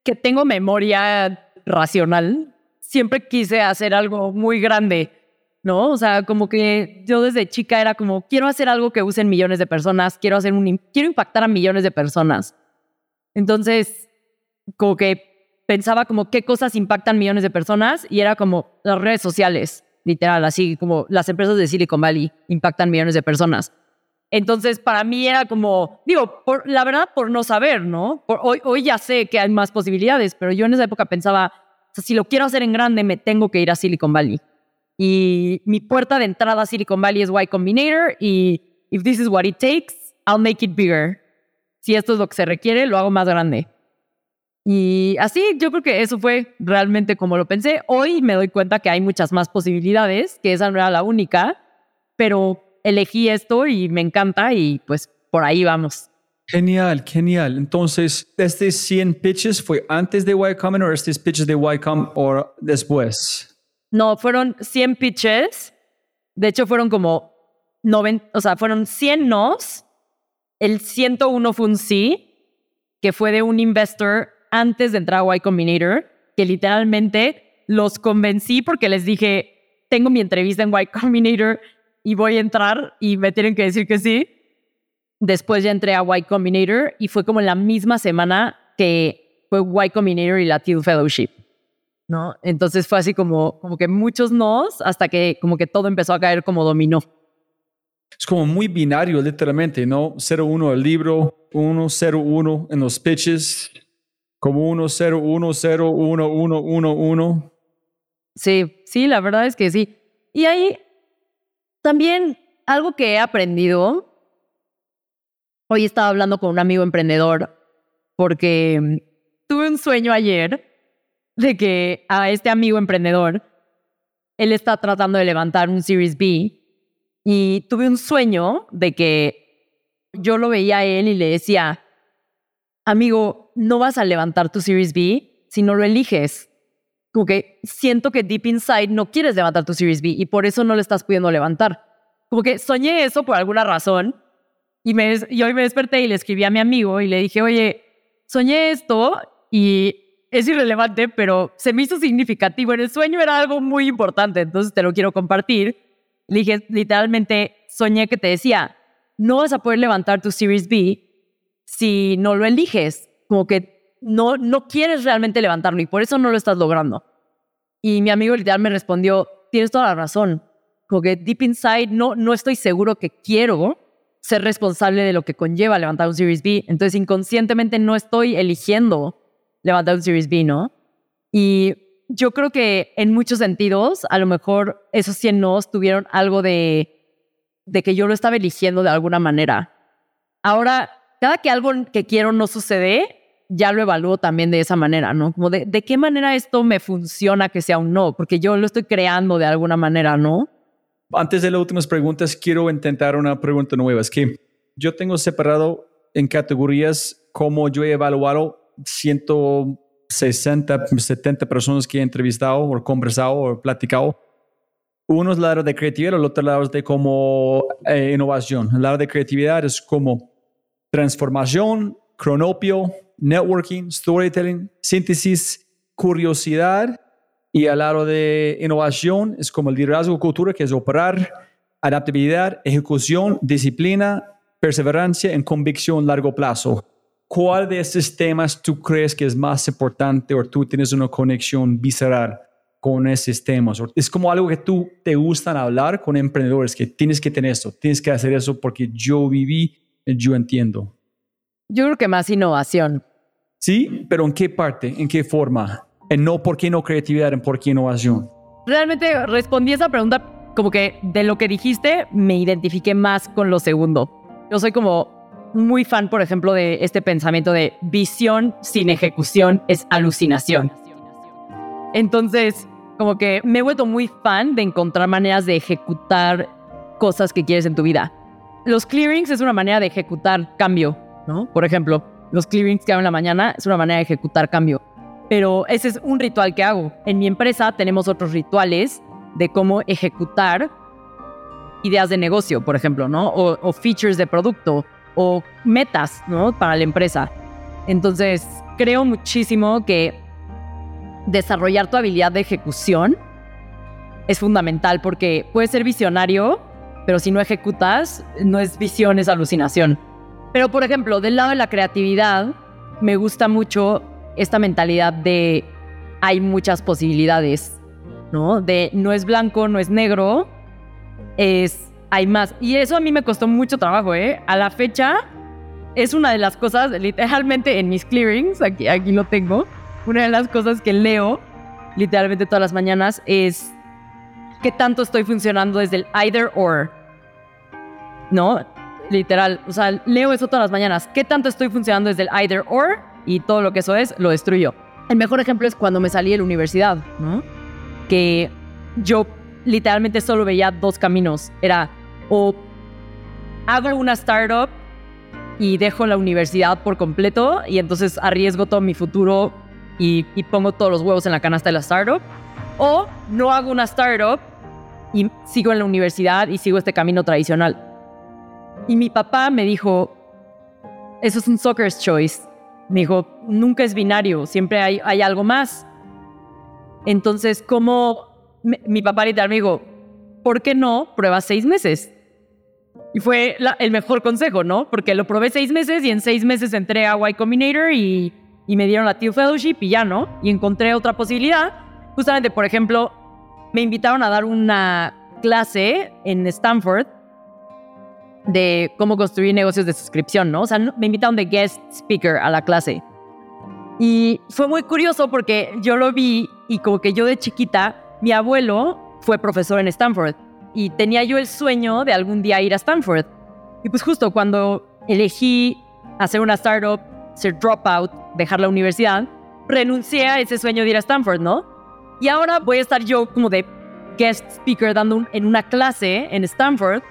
Speaker 1: que tengo memoria racional, siempre quise hacer algo muy grande, ¿no? O sea, como que yo desde chica era como, quiero hacer algo que usen millones de personas, quiero hacer un, quiero impactar a millones de personas. Entonces, como que pensaba como qué cosas impactan millones de personas y era como las redes sociales, literal, así como las empresas de Silicon Valley impactan millones de personas. Entonces, para mí era como, digo, por, la verdad, por no saber, ¿no? Hoy, hoy ya sé que hay más posibilidades, pero yo en esa época pensaba, sea, si lo quiero hacer en grande, me tengo que ir a Silicon Valley. Y mi puerta de entrada a Silicon Valley es Y Combinator y if this is what it takes, I'll make it bigger. Si esto es lo que se requiere, lo hago más grande. Y así yo creo que eso fue realmente como lo pensé. Hoy me doy cuenta que hay muchas más posibilidades, que esa no era la única, pero elegí esto y me encanta y pues por ahí vamos.
Speaker 3: Genial, genial. Entonces, ¿este 100 pitches fue antes de Y o estos pitches de Y o después?
Speaker 1: No, fueron 100 pitches. De hecho, fueron como 90, o sea, fueron 100 nos. El 101 fue un sí, que fue de un investor antes de entrar a Y Combinator, que literalmente los convencí porque les dije, tengo mi entrevista en Y Combinator y voy a entrar y me tienen que decir que sí. Después ya entré a Y Combinator y fue como la misma semana que fue Y Combinator y la Teal Fellowship. ¿no? Entonces fue así como, como que muchos nos hasta que como que todo empezó a caer como dominó.
Speaker 3: Es como muy binario, literalmente, ¿no? 0-1 el libro, 1-0-1 en los pitches, como 1-0-1-0-1-1-1-1.
Speaker 1: Sí, sí, la verdad es que sí. Y ahí también algo que he aprendido, hoy estaba hablando con un amigo emprendedor porque tuve un sueño ayer de que a este amigo emprendedor, él está tratando de levantar un Series B y tuve un sueño de que yo lo veía a él y le decía, amigo, no vas a levantar tu Series B si no lo eliges. Como que siento que deep inside no quieres levantar tu Series B y por eso no lo estás pudiendo levantar. Como que soñé eso por alguna razón y, me, hoy me desperté y le escribí a mi amigo y le dije, oye, soñé esto y es irrelevante, pero se me hizo significativo. En el sueño era algo muy importante, entonces te lo quiero compartir. Le dije, literalmente, soñé que te decía, no vas a poder levantar tu Series B si no lo eliges. Como que no, no quieres realmente levantarlo y por eso no lo estás logrando. Y mi amigo literal me respondió, tienes toda la razón. Como que deep inside no, no estoy seguro que quiero ser responsable de lo que conlleva levantar un Series B. Entonces inconscientemente no estoy eligiendo levantar un Series B, ¿no? Y yo creo que en muchos sentidos, a lo mejor esos 100 nos tuvieron algo de, de que yo lo estaba eligiendo de alguna manera. Ahora, cada que algo que quiero no sucede, ya lo evalúo también de esa manera, ¿no? Como de, de qué manera esto me funciona que sea un no, porque yo lo estoy creando de alguna manera, ¿no?
Speaker 3: Antes de las últimas preguntas, quiero intentar una pregunta nueva. Es que yo tengo separado en categorías cómo yo he evaluado ciento 60, 70 personas que he entrevistado o conversado o platicado, uno es el lado de creatividad, el otro lado es de como eh, innovación. El de creatividad es como transformación, cronopio, networking, storytelling, síntesis, curiosidad. Y al lado de innovación es como el liderazgo cultura, que es operar, adaptabilidad, ejecución, disciplina, perseverancia en convicción a largo plazo. ¿Cuál de estos temas tú crees que es más importante o tú tienes una conexión visceral con esos temas? Es como algo que tú te gustan hablar con emprendedores, que tienes que tener esto, tienes que hacer eso porque yo viví, yo entiendo.
Speaker 1: Yo creo que más innovación.
Speaker 3: Sí, pero ¿en qué parte? ¿En qué forma? En no por qué no creatividad, en por qué innovación.
Speaker 1: Realmente respondí esa pregunta como que de lo que dijiste me identifiqué más con lo segundo. Yo soy como muy fan, por ejemplo, de este pensamiento de visión sin ejecución es alucinación. Entonces, como que me he vuelto muy fan de encontrar maneras de ejecutar cosas que quieres en tu vida. Los clearings es una manera de ejecutar cambio, ¿no? Por ejemplo, los clearings que hago en la mañana es una manera de ejecutar cambio. Pero ese es un ritual que hago. En mi empresa tenemos otros rituales de cómo ejecutar ideas de negocio, por ejemplo, ¿no? O, features de producto o metas, ¿no? Para la empresa. Entonces, creo muchísimo que desarrollar tu habilidad de ejecución es fundamental porque puedes ser visionario, pero si no ejecutas, no es visión, es alucinación. Pero, por ejemplo, del lado de la creatividad, me gusta mucho esta mentalidad de hay muchas posibilidades, ¿no? De no es blanco, no es negro, es hay más. Y eso a mí me costó mucho trabajo, ¿eh? A la fecha es una de las cosas, literalmente en mis clearings, aquí, aquí lo tengo, una de las cosas que leo literalmente todas las mañanas es qué tanto estoy funcionando desde el either or. ¿No? Literal, o sea, leo eso todas las mañanas. ¿Qué tanto estoy funcionando desde el either or? Y todo lo que eso es, lo destruyo. El mejor ejemplo es cuando me salí de la universidad, ¿no? Que yo literalmente solo veía dos caminos. Era o hago una startup y dejo la universidad por completo y entonces arriesgo todo mi futuro y, pongo todos los huevos en la canasta de la startup. O no hago una startup y sigo en la universidad y sigo este camino tradicional. Y mi papá me dijo, eso es un soccer's choice. Me dijo, nunca es binario, siempre hay, algo más. Entonces, ¿cómo? Mi, papá literal me dijo, ¿por qué no pruebas seis meses? Y fue el mejor consejo, ¿no? Porque lo probé seis meses y en seis meses entré a Y Combinator y, y me dieron la Teal Fellowship y ya, ¿no? Y encontré otra posibilidad. Justamente, por ejemplo, me invitaron a dar una clase en Stanford de cómo construir negocios de suscripción, ¿no? O sea, me invitaron de guest speaker a la clase. Y fue muy curioso porque yo lo vi y como que yo de chiquita, mi abuelo fue profesor en Stanford y tenía yo el sueño de algún día ir a Stanford. Y pues justo cuando elegí hacer una startup, ser dropout, dejar la universidad, renuncié a ese sueño de ir a Stanford, ¿no? Y ahora voy a estar yo como de guest speaker dando un, en una clase en Stanford.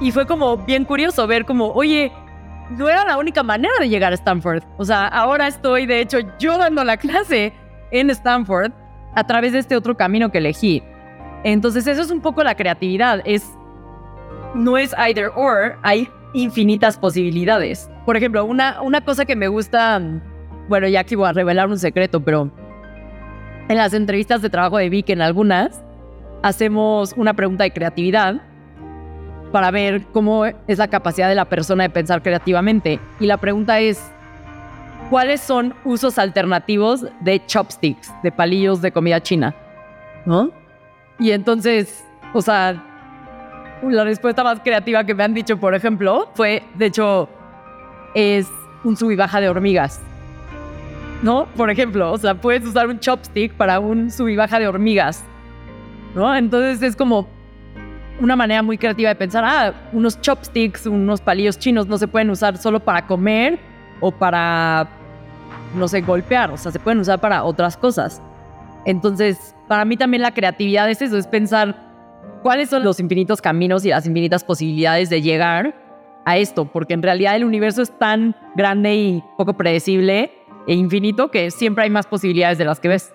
Speaker 1: Y fue como bien curioso ver como, oye, no era la única manera de llegar a Stanford. O sea, ahora estoy, de hecho, yo dando la clase en Stanford a través de este otro camino que elegí. Entonces, eso es un poco la creatividad. Es, no es either or, hay infinitas posibilidades. Por ejemplo, una, una cosa que me gusta, bueno, ya aquí voy a revelar un secreto, pero en las entrevistas de trabajo de Vic, en algunas, hacemos una pregunta de creatividad para ver cómo es la capacidad de la persona de pensar creativamente. Y la pregunta es, ¿cuáles son usos alternativos de chopsticks, de palillos de comida china? ¿No? Y entonces, o sea, la respuesta más creativa que me han dicho, por ejemplo, fue, de hecho, es un sub de hormigas. ¿No? Por ejemplo, o sea, puedes usar un chopstick para un sub de hormigas. ¿No? Entonces es como una manera muy creativa de pensar, ah, unos chopsticks, unos palillos chinos no se pueden usar solo para comer o para, no sé, golpear, o sea, se pueden usar para otras cosas. Entonces, para mí también la creatividad es eso, es pensar cuáles son los infinitos caminos y las infinitas posibilidades de llegar a esto, porque en realidad el universo es tan grande y poco predecible e infinito que siempre hay más posibilidades de las que ves.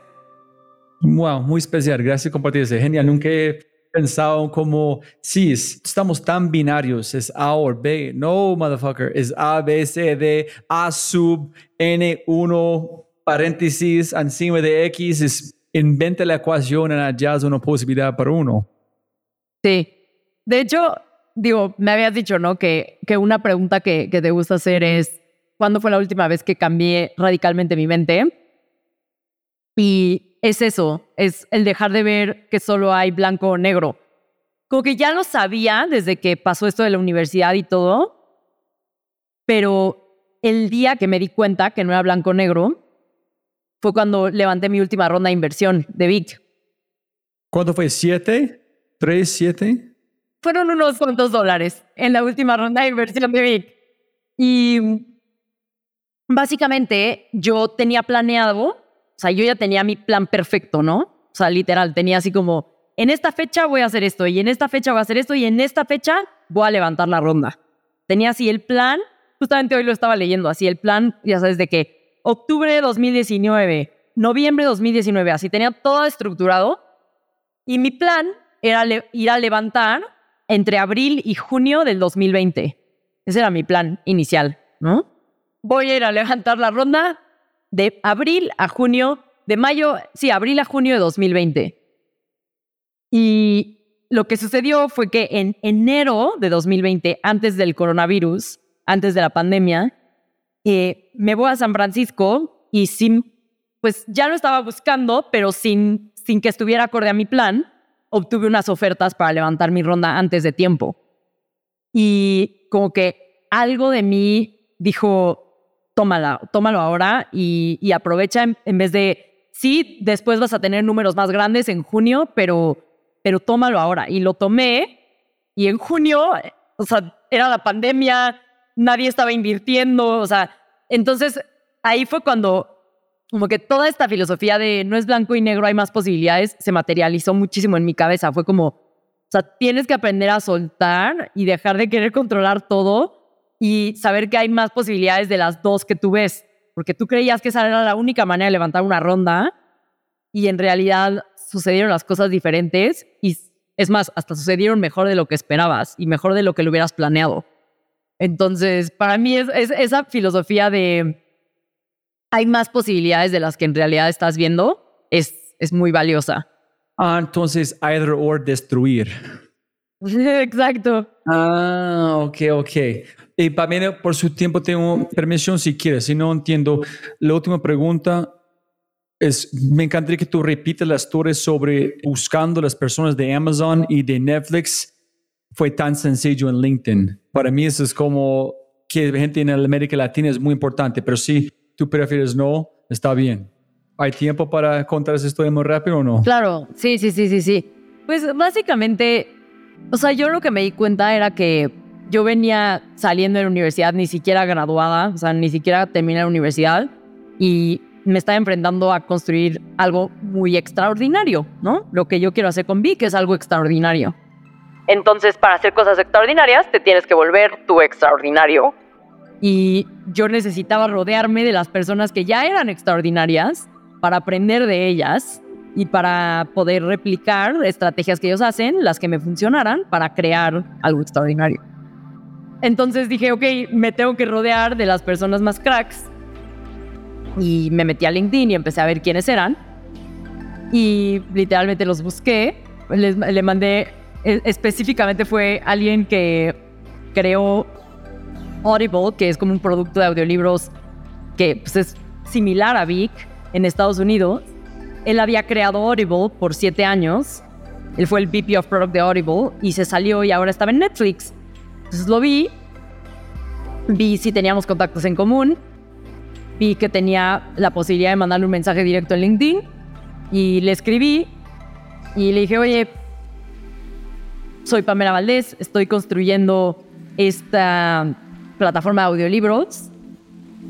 Speaker 3: Wow, muy especial. Gracias por compartir eso. Genial. Nunca he pensado como, sí, es- estamos tan binarios. Es A o B. No, motherfucker. Es A, B, C, D, A sub, N1, paréntesis, encima de X. Es, inventa la ecuación y añades una posibilidad para uno.
Speaker 1: Sí. De hecho, digo, me habías dicho, ¿no? Que, que una pregunta que, que te gusta hacer es, ¿cuándo fue la última vez que cambié radicalmente mi mente? Y es eso, es el dejar de ver que solo hay blanco o negro. Como que ya lo sabía desde que pasó esto de la universidad y todo, pero el día que me di cuenta que no era blanco o negro fue cuando levanté mi última ronda de inversión de Vic.
Speaker 3: ¿Cuánto fue? ¿Siete? ¿Tres, siete?
Speaker 1: fueron unos cuantos dólares en la última ronda de inversión de Vic. Y básicamente yo tenía planeado, sea, yo ya tenía mi plan perfecto, ¿no? O sea, literal, tenía así como, en esta fecha voy a hacer esto, y en esta fecha voy a hacer esto, y en esta fecha voy a levantar la ronda. Tenía así el plan, justamente hoy lo estaba leyendo, así el plan, ya sabes, de que octubre de 2019, noviembre de 2019, así tenía todo estructurado. Y mi plan era ir a levantar entre abril y junio del 2020. Ese era mi plan inicial, ¿no? Voy a ir a levantar la ronda de abril a junio, de mayo, sí, abril a junio de 2020. Y lo que sucedió fue que en enero de 2020, antes del coronavirus, antes de la pandemia, eh, me voy a San Francisco y sin, pues ya lo estaba buscando, pero sin, sin que estuviera acorde a mi plan, obtuve unas ofertas para levantar mi ronda antes de tiempo. Y como que algo de mí dijo, tómala, tómalo ahora y, aprovecha en, en vez de, sí, después vas a tener números más grandes en junio, pero, pero tómalo ahora. Y lo tomé y en junio, o sea, era la pandemia, nadie estaba invirtiendo, o sea, entonces ahí fue cuando como que toda esta filosofía de no es blanco y negro, hay más posibilidades, se materializó muchísimo en mi cabeza. Fue como, o sea, tienes que aprender a soltar y dejar de querer controlar todo y saber que hay más posibilidades de las dos que tú ves, porque tú creías que esa era la única manera de levantar una ronda y en realidad sucedieron las cosas diferentes y es más, hasta sucedieron mejor de lo que esperabas y mejor de lo que lo hubieras planeado. Entonces, para mí es, es esa filosofía de hay más posibilidades de las que en realidad estás viendo, es, es muy valiosa.
Speaker 3: Ah, entonces, either or destruir.
Speaker 1: Exacto.
Speaker 3: Ah, ok, ok. Y también por su tiempo tengo permisión si quieres, si no entiendo. La última pregunta es, me encantaría que tú repitas la historia sobre buscando las personas de Amazon y de Netflix. Fue tan sencillo en LinkedIn. Para mí eso es como que gente en América Latina es muy importante, pero si tú prefieres no, está bien. ¿Hay tiempo para contar esa historia muy rápido o no?
Speaker 1: Claro, sí, sí, sí, sí, sí. Pues básicamente, o sea, yo lo que me di cuenta era que yo venía saliendo de la universidad, ni siquiera graduada, o sea, ni siquiera terminé la universidad y me estaba enfrentando a construir algo muy extraordinario, ¿no? Lo que yo quiero hacer con Vic es algo extraordinario.
Speaker 2: Entonces, para hacer cosas extraordinarias, te tienes que volver tú extraordinario.
Speaker 1: Y yo necesitaba rodearme de las personas que ya eran extraordinarias para aprender de ellas y para poder replicar estrategias que ellos hacen, las que me funcionaran, para crear algo extraordinario. Entonces dije, ok, me tengo que rodear de las personas más cracks. Y me metí a LinkedIn y empecé a ver quiénes eran. Y literalmente los busqué. Les, le mandé, e- específicamente fue alguien que creó Audible, que es como un producto de audiolibros que pues, es similar a Vic en Estados Unidos. Él había creado Audible por siete años. Él fue el VP of Product de Audible y se salió y ahora estaba en Netflix. Entonces lo vi, vi si teníamos contactos en común, vi que tenía la posibilidad de mandarle un mensaje directo en LinkedIn y le escribí y le dije, oye, soy Pamela Valdés, estoy construyendo esta plataforma de audiolibros.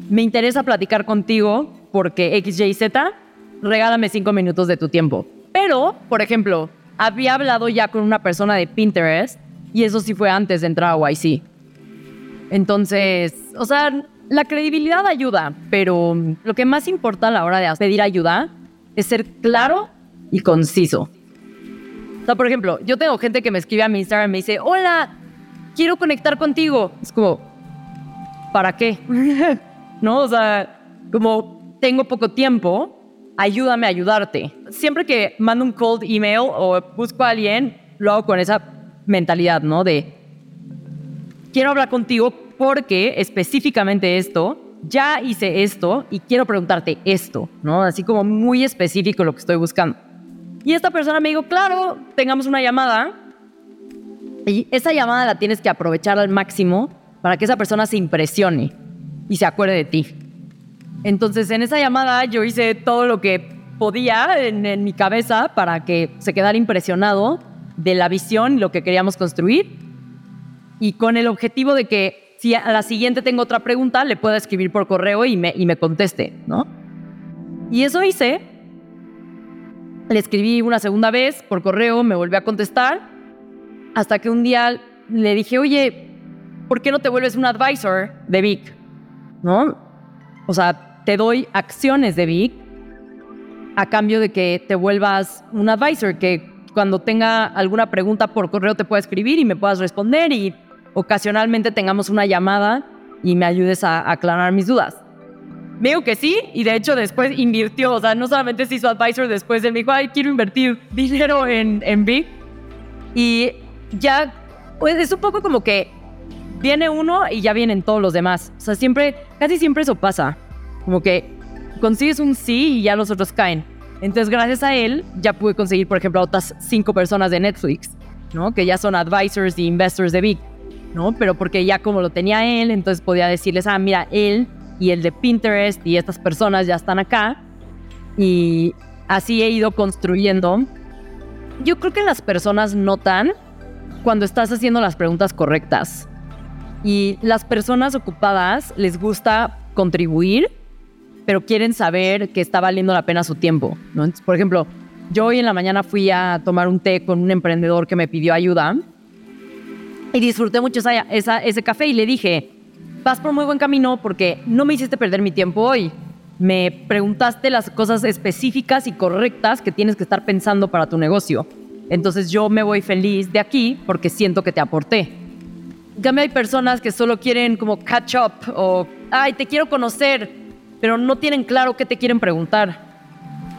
Speaker 1: Me interesa platicar contigo porque XYZ, regálame cinco minutos de tu tiempo. Pero, por ejemplo, había hablado ya con una persona de Pinterest y eso sí fue antes de entrar a YC. Entonces, o sea, la credibilidad ayuda, pero lo que más importa a la hora de pedir ayuda es ser claro y conciso. O sea, por ejemplo, yo tengo gente que me escribe a mi Instagram y me dice, hola, quiero conectar contigo. Es como, ¿para qué? ¿No? O sea, como tengo poco tiempo, ayúdame a ayudarte. Siempre que mando un cold email o busco a alguien, lo hago con esa mentalidad, ¿no? De, quiero hablar contigo porque específicamente esto, ya hice esto y quiero preguntarte esto, ¿no? Así como muy específico lo que estoy buscando. Y esta persona me dijo, claro, tengamos una llamada. Y esa llamada la tienes que aprovechar al máximo para que esa persona se impresione y se acuerde de ti. Entonces, en esa llamada yo hice todo lo que podía en, en mi cabeza para que se quedara impresionado de la visión lo que queríamos construir. Y con el objetivo de que si a la siguiente tengo otra pregunta, le pueda escribir por correo y me, y me conteste, ¿no? Y eso hice. Le escribí una segunda vez por correo, me volvió a contestar, hasta que un día le dije, oye, ¿por qué no te vuelves un advisor de Vic? ¿No? O sea, te doy acciones de Vic a cambio de que te vuelvas un advisor, que cuando tenga alguna pregunta por correo te pueda escribir y me puedas responder y ocasionalmente tengamos una llamada y me ayudes a aclarar mis dudas. Me dijo que sí y de hecho después invirtió, o sea, no solamente se hizo advisor después, él me dijo, ay, quiero invertir dinero en, en Big. Y ya, pues es un poco como que viene uno y ya vienen todos los demás. O sea, siempre, casi siempre eso pasa. Como que consigues un sí y ya los otros caen. Entonces, gracias a él, ya pude conseguir, por ejemplo, a otras cinco personas de Netflix, ¿no? Que ya son advisors y investors de Big, ¿no? Pero porque ya como lo tenía él, entonces podía decirles, ah, mira, él y el de Pinterest y estas personas ya están acá. Y así he ido construyendo. Yo creo que las personas notan cuando estás haciendo las preguntas correctas. Y las personas ocupadas les gusta contribuir, pero quieren saber que está valiendo la pena su tiempo. ¿no? Entonces, por ejemplo, yo hoy en la mañana fui a tomar un té con un emprendedor que me pidió ayuda y disfruté mucho esa, esa, ese café y le dije, vas por muy buen camino porque no me hiciste perder mi tiempo hoy. Me preguntaste las cosas específicas y correctas que tienes que estar pensando para tu negocio. Entonces yo me voy feliz de aquí porque siento que te aporté. En cambio hay personas que solo quieren como catch up o, ay, te quiero conocer, pero no tienen claro qué te quieren preguntar.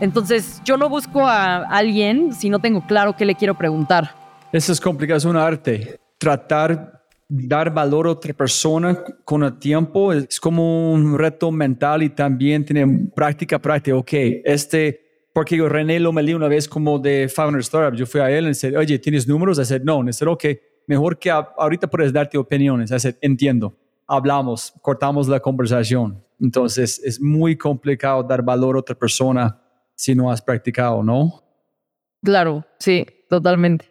Speaker 1: Entonces yo no busco a alguien si no tengo claro qué le quiero preguntar.
Speaker 3: Eso es complicado, es un arte. Tratar dar valor a otra persona con el tiempo es como un reto mental y también tiene práctica, práctica. Ok, este, porque yo René lo me una vez como de Founder Startup. Yo fui a él y le dije, oye, ¿tienes números? I said, no. Y said, ok, mejor que ahorita puedes darte opiniones. Said, entiendo. Hablamos, cortamos la conversación. Entonces, es muy complicado dar valor a otra persona si no has practicado, ¿no?
Speaker 1: Claro, sí, totalmente.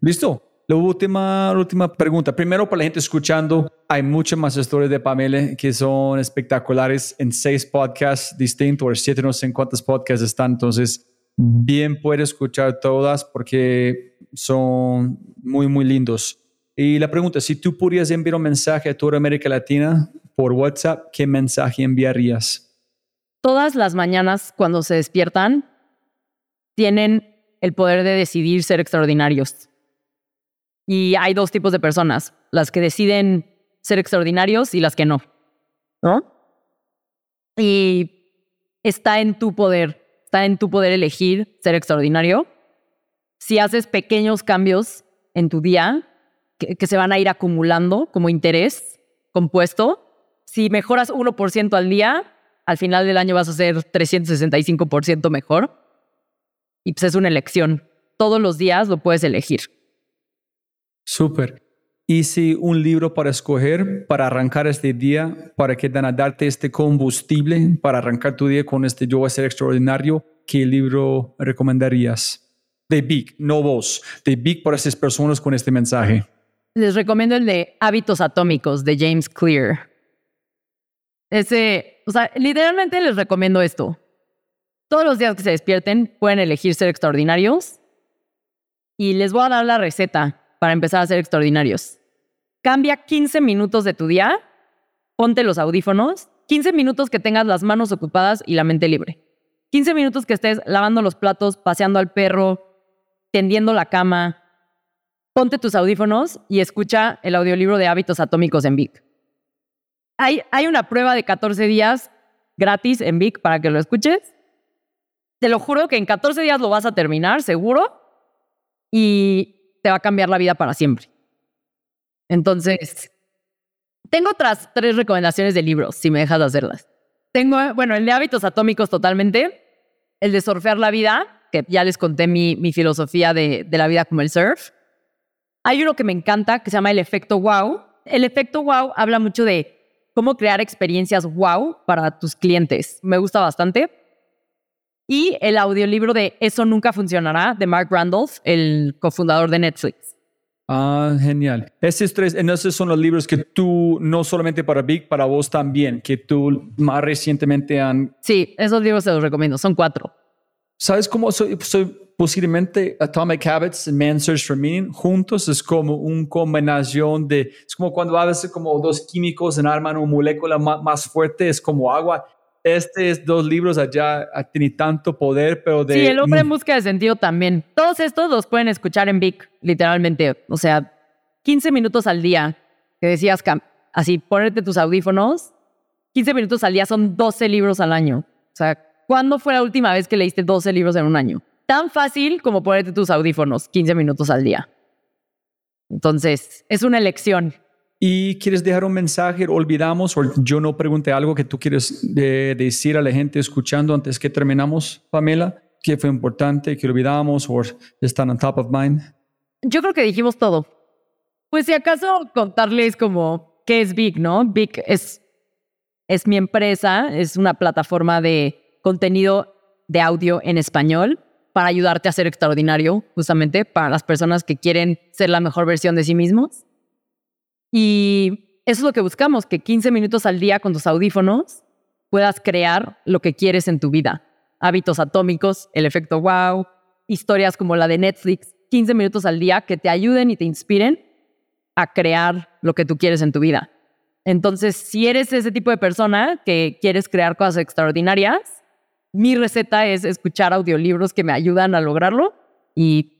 Speaker 3: Listo. La última, la última pregunta. Primero, para la gente escuchando, hay muchas más historias de Pamela que son espectaculares en seis podcasts distintos, o siete, no sé en cuántos podcasts están. Entonces, bien puede escuchar todas porque son muy, muy lindos. Y la pregunta, si tú pudieras enviar un mensaje a toda América Latina por WhatsApp, ¿qué mensaje enviarías?
Speaker 1: Todas las mañanas cuando se despiertan, tienen el poder de decidir ser extraordinarios. Y hay dos tipos de personas, las que deciden ser extraordinarios y las que no. ¿No? Y está en tu poder, está en tu poder elegir ser extraordinario. Si haces pequeños cambios en tu día que, que se van a ir acumulando como interés compuesto, si mejoras 1% al día, al final del año vas a ser 365% mejor. Y pues es una elección. Todos los días lo puedes elegir.
Speaker 3: Súper. Y si un libro para escoger, para arrancar este día, para que dan a darte este combustible, para arrancar tu día con este yo voy a ser extraordinario, ¿qué libro recomendarías? De Big, no vos, de Big para esas personas con este mensaje.
Speaker 1: Les recomiendo el de Hábitos Atómicos de James Clear. Ese, o sea, literalmente les recomiendo esto. Todos los días que se despierten pueden elegir ser extraordinarios y les voy a dar la receta para empezar a ser extraordinarios. Cambia 15 minutos de tu día ponte los audífonos, 15 minutos que tengas las manos ocupadas y la mente libre. 15 minutos que estés lavando los platos, paseando al perro, tendiendo la cama. Ponte tus audífonos y escucha el audiolibro de hábitos atómicos en Vic. Hay, hay una prueba de 14 días gratis en Vic para que lo escuches. Te lo juro que en 14 días lo vas a terminar, seguro, y te va a cambiar la vida para siempre. Entonces, tengo otras tres recomendaciones de libros, si me dejas hacerlas. Tengo, bueno, el de hábitos atómicos totalmente, el de surfear la vida, que ya les conté mi, mi filosofía de, de la vida como el surf. Hay uno que me encanta, que se llama el efecto wow. El efecto wow habla mucho de cómo crear experiencias wow para tus clientes. Me gusta bastante. Y el audiolibro de Eso nunca funcionará, de Mark Randolph, el cofundador de Netflix.
Speaker 3: Ah, genial. Esos tres, esos son los libros que tú, no solamente para Big, para vos también, que tú más recientemente han...
Speaker 1: Sí, esos libros se los recomiendo, son cuatro.
Speaker 3: ¿Sabes cómo soy, soy posiblemente Atomic Habits y Man Search for Meaning juntos? Es como una combinación de, es como cuando a veces como dos químicos en arman una molécula más, más fuerte, es como agua estos dos libros allá tienen tanto poder, pero de...
Speaker 1: Sí, el hombre en busca de sentido también. Todos estos los pueden escuchar en Vic, literalmente. O sea, 15 minutos al día, que decías, así, ponerte tus audífonos, 15 minutos al día son 12 libros al año. O sea, ¿cuándo fue la última vez que leíste 12 libros en un año? Tan fácil como ponerte tus audífonos, 15 minutos al día. Entonces, es una elección
Speaker 3: y quieres dejar un mensaje, olvidamos, o yo no pregunté algo que tú quieres decir a la gente escuchando antes que terminamos, Pamela, que fue importante, que olvidamos o están on top of mind.
Speaker 1: Yo creo que dijimos todo. Pues si acaso contarles como qué es Big, ¿no? Big es, es mi empresa, es una plataforma de contenido de audio en español para ayudarte a ser extraordinario, justamente para las personas que quieren ser la mejor versión de sí mismos. Y eso es lo que buscamos, que 15 minutos al día con tus audífonos puedas crear lo que quieres en tu vida. Hábitos atómicos, el efecto wow, historias como la de Netflix, 15 minutos al día que te ayuden y te inspiren a crear lo que tú quieres en tu vida. Entonces, si eres ese tipo de persona que quieres crear cosas extraordinarias, mi receta es escuchar audiolibros que me ayudan a lograrlo y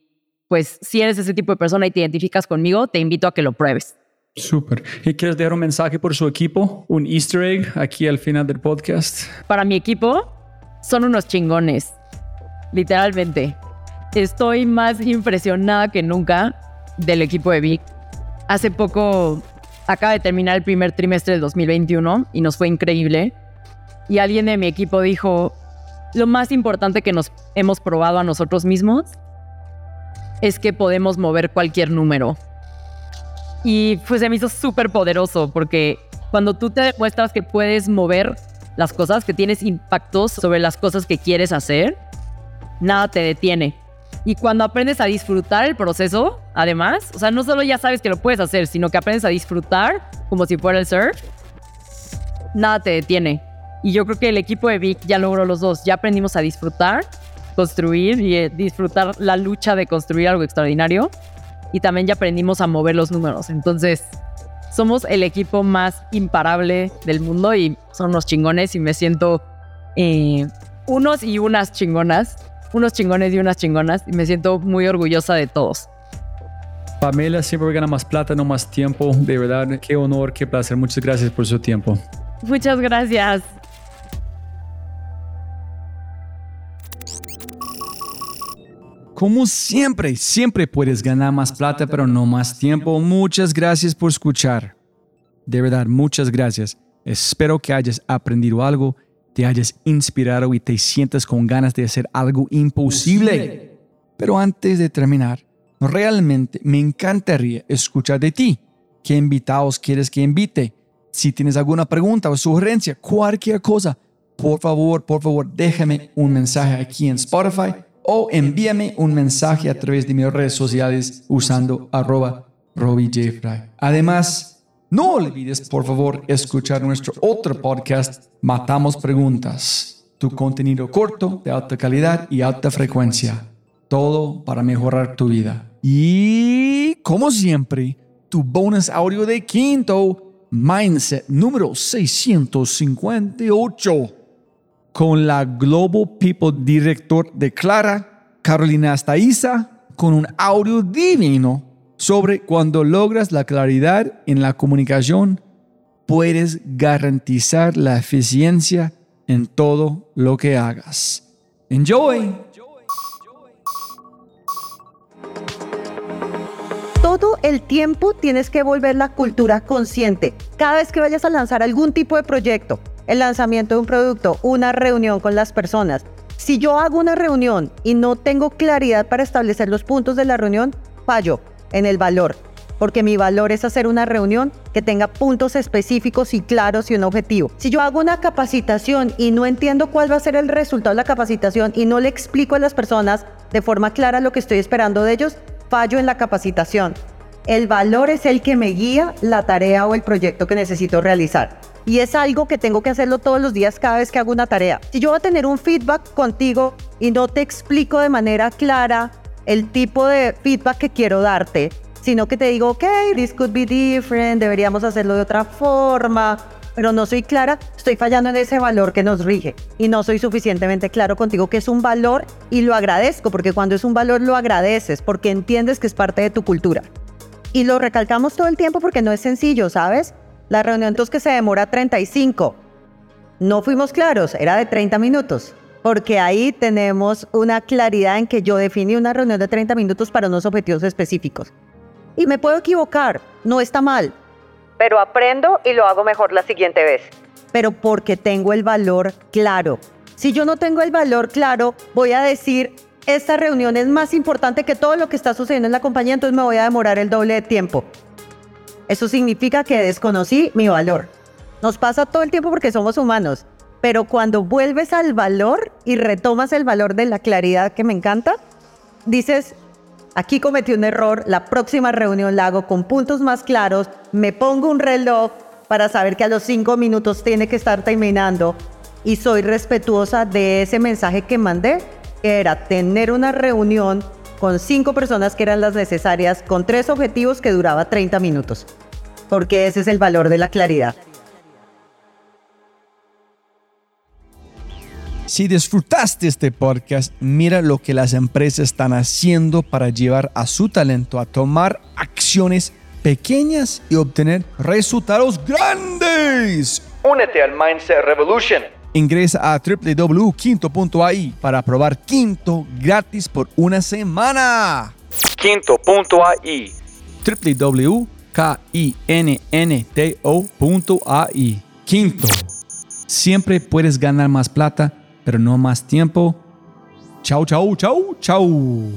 Speaker 1: pues si eres ese tipo de persona y te identificas conmigo, te invito a que lo pruebes.
Speaker 3: Súper. ¿Y quieres dejar un mensaje por su equipo? ¿Un easter egg aquí al final del podcast?
Speaker 1: Para mi equipo, son unos chingones. Literalmente. Estoy más impresionada que nunca del equipo de Vic. Hace poco acaba de terminar el primer trimestre del 2021 y nos fue increíble. Y alguien de mi equipo dijo, lo más importante que nos hemos probado a nosotros mismos es que podemos mover cualquier número y pues se me hizo súper poderoso porque cuando tú te demuestras que puedes mover las cosas, que tienes impactos sobre las cosas que quieres hacer, nada te detiene. Y cuando aprendes a disfrutar el proceso, además, o sea, no solo ya sabes que lo puedes hacer, sino que aprendes a disfrutar como si fuera el surf, nada te detiene. Y yo creo que el equipo de Vic ya logró los dos. Ya aprendimos a disfrutar, construir y eh, disfrutar la lucha de construir algo extraordinario y también ya aprendimos a mover los números. Entonces, somos el equipo más imparable del mundo y son unos chingones y me siento eh, unos y unas chingonas, unos chingones y unas chingonas y me siento muy orgullosa de todos.
Speaker 3: Pamela siempre gana más plata, no más tiempo. De verdad, qué honor, qué placer. Muchas gracias por su tiempo.
Speaker 1: Muchas gracias.
Speaker 7: Como siempre, siempre puedes ganar más plata, pero no más tiempo. Muchas gracias por escuchar. De verdad, muchas gracias. Espero que hayas aprendido algo, te hayas inspirado y te sientas con ganas de hacer algo imposible. Pero antes de terminar, realmente me encantaría escuchar de ti. ¿Qué invitados quieres que invite? Si tienes alguna pregunta o sugerencia, cualquier cosa, por favor, por favor, déjame un mensaje aquí en Spotify o envíame un mensaje a través de mis redes sociales usando arroba Además, no olvides por favor escuchar nuestro otro podcast, Matamos Preguntas, tu contenido corto, de alta calidad y alta frecuencia. Todo para mejorar tu vida. Y como siempre, tu bonus audio de quinto
Speaker 3: Mindset número 658 con la Global People Director de Clara, Carolina Astaiza, con un audio divino sobre cuando logras la claridad en la comunicación, puedes garantizar la eficiencia en todo lo que hagas. Enjoy.
Speaker 8: todo el tiempo tienes que volver la cultura consciente. Cada vez que vayas a lanzar algún tipo de proyecto, el lanzamiento de un producto, una reunión con las personas. Si yo hago una reunión y no tengo claridad para establecer los puntos de la reunión, fallo en el valor, porque mi valor es hacer una reunión que tenga puntos específicos y claros y un objetivo. Si yo hago una capacitación y no entiendo cuál va a ser el resultado de la capacitación y no le explico a las personas de forma clara lo que estoy esperando de ellos, fallo en la capacitación. El valor es el que me guía la tarea o el proyecto que necesito realizar. Y es algo que tengo que hacerlo todos los días cada vez que hago una tarea. Si yo voy a tener un feedback contigo y no te explico de manera clara el tipo de feedback que quiero darte, sino que te digo, ok, this could be different, deberíamos hacerlo de otra forma, pero no soy clara, estoy fallando en ese valor que nos rige y no soy suficientemente claro contigo que es un valor y lo agradezco, porque cuando es un valor lo agradeces, porque entiendes que es parte de tu cultura. Y lo recalcamos todo el tiempo porque no es sencillo, ¿sabes? La reunión entonces que se demora 35. No fuimos claros, era de 30 minutos, porque ahí tenemos una claridad en que yo definí una reunión de 30 minutos para unos objetivos específicos. Y me puedo equivocar, no está mal, pero aprendo y lo hago mejor la siguiente vez. Pero porque tengo el valor claro. Si yo no tengo el valor claro, voy a decir, esta reunión es más importante que todo lo que está sucediendo en la compañía, entonces me voy a demorar el doble de tiempo. Eso significa que desconocí mi valor. Nos pasa todo el tiempo porque somos humanos, pero cuando vuelves al valor y retomas el valor de la claridad que me encanta, dices, Aquí cometí un error, la próxima reunión la hago con puntos más claros, me pongo un reloj para saber que a los cinco minutos tiene que estar terminando y soy respetuosa de ese mensaje que mandé, que era tener una reunión con cinco personas que eran las necesarias, con tres objetivos que duraba 30 minutos, porque ese es el valor de la claridad.
Speaker 3: Si disfrutaste este podcast, mira lo que las empresas están haciendo para llevar a su talento a tomar acciones pequeñas y obtener resultados grandes.
Speaker 6: Únete al Mindset Revolution.
Speaker 3: Ingresa a www.quinto.ai para probar Quinto gratis por una semana.
Speaker 6: Quinto.ai.
Speaker 3: www.kinnto.ai. Quinto. Siempre puedes ganar más plata pero no más tiempo. Chau, chau, chau, chau.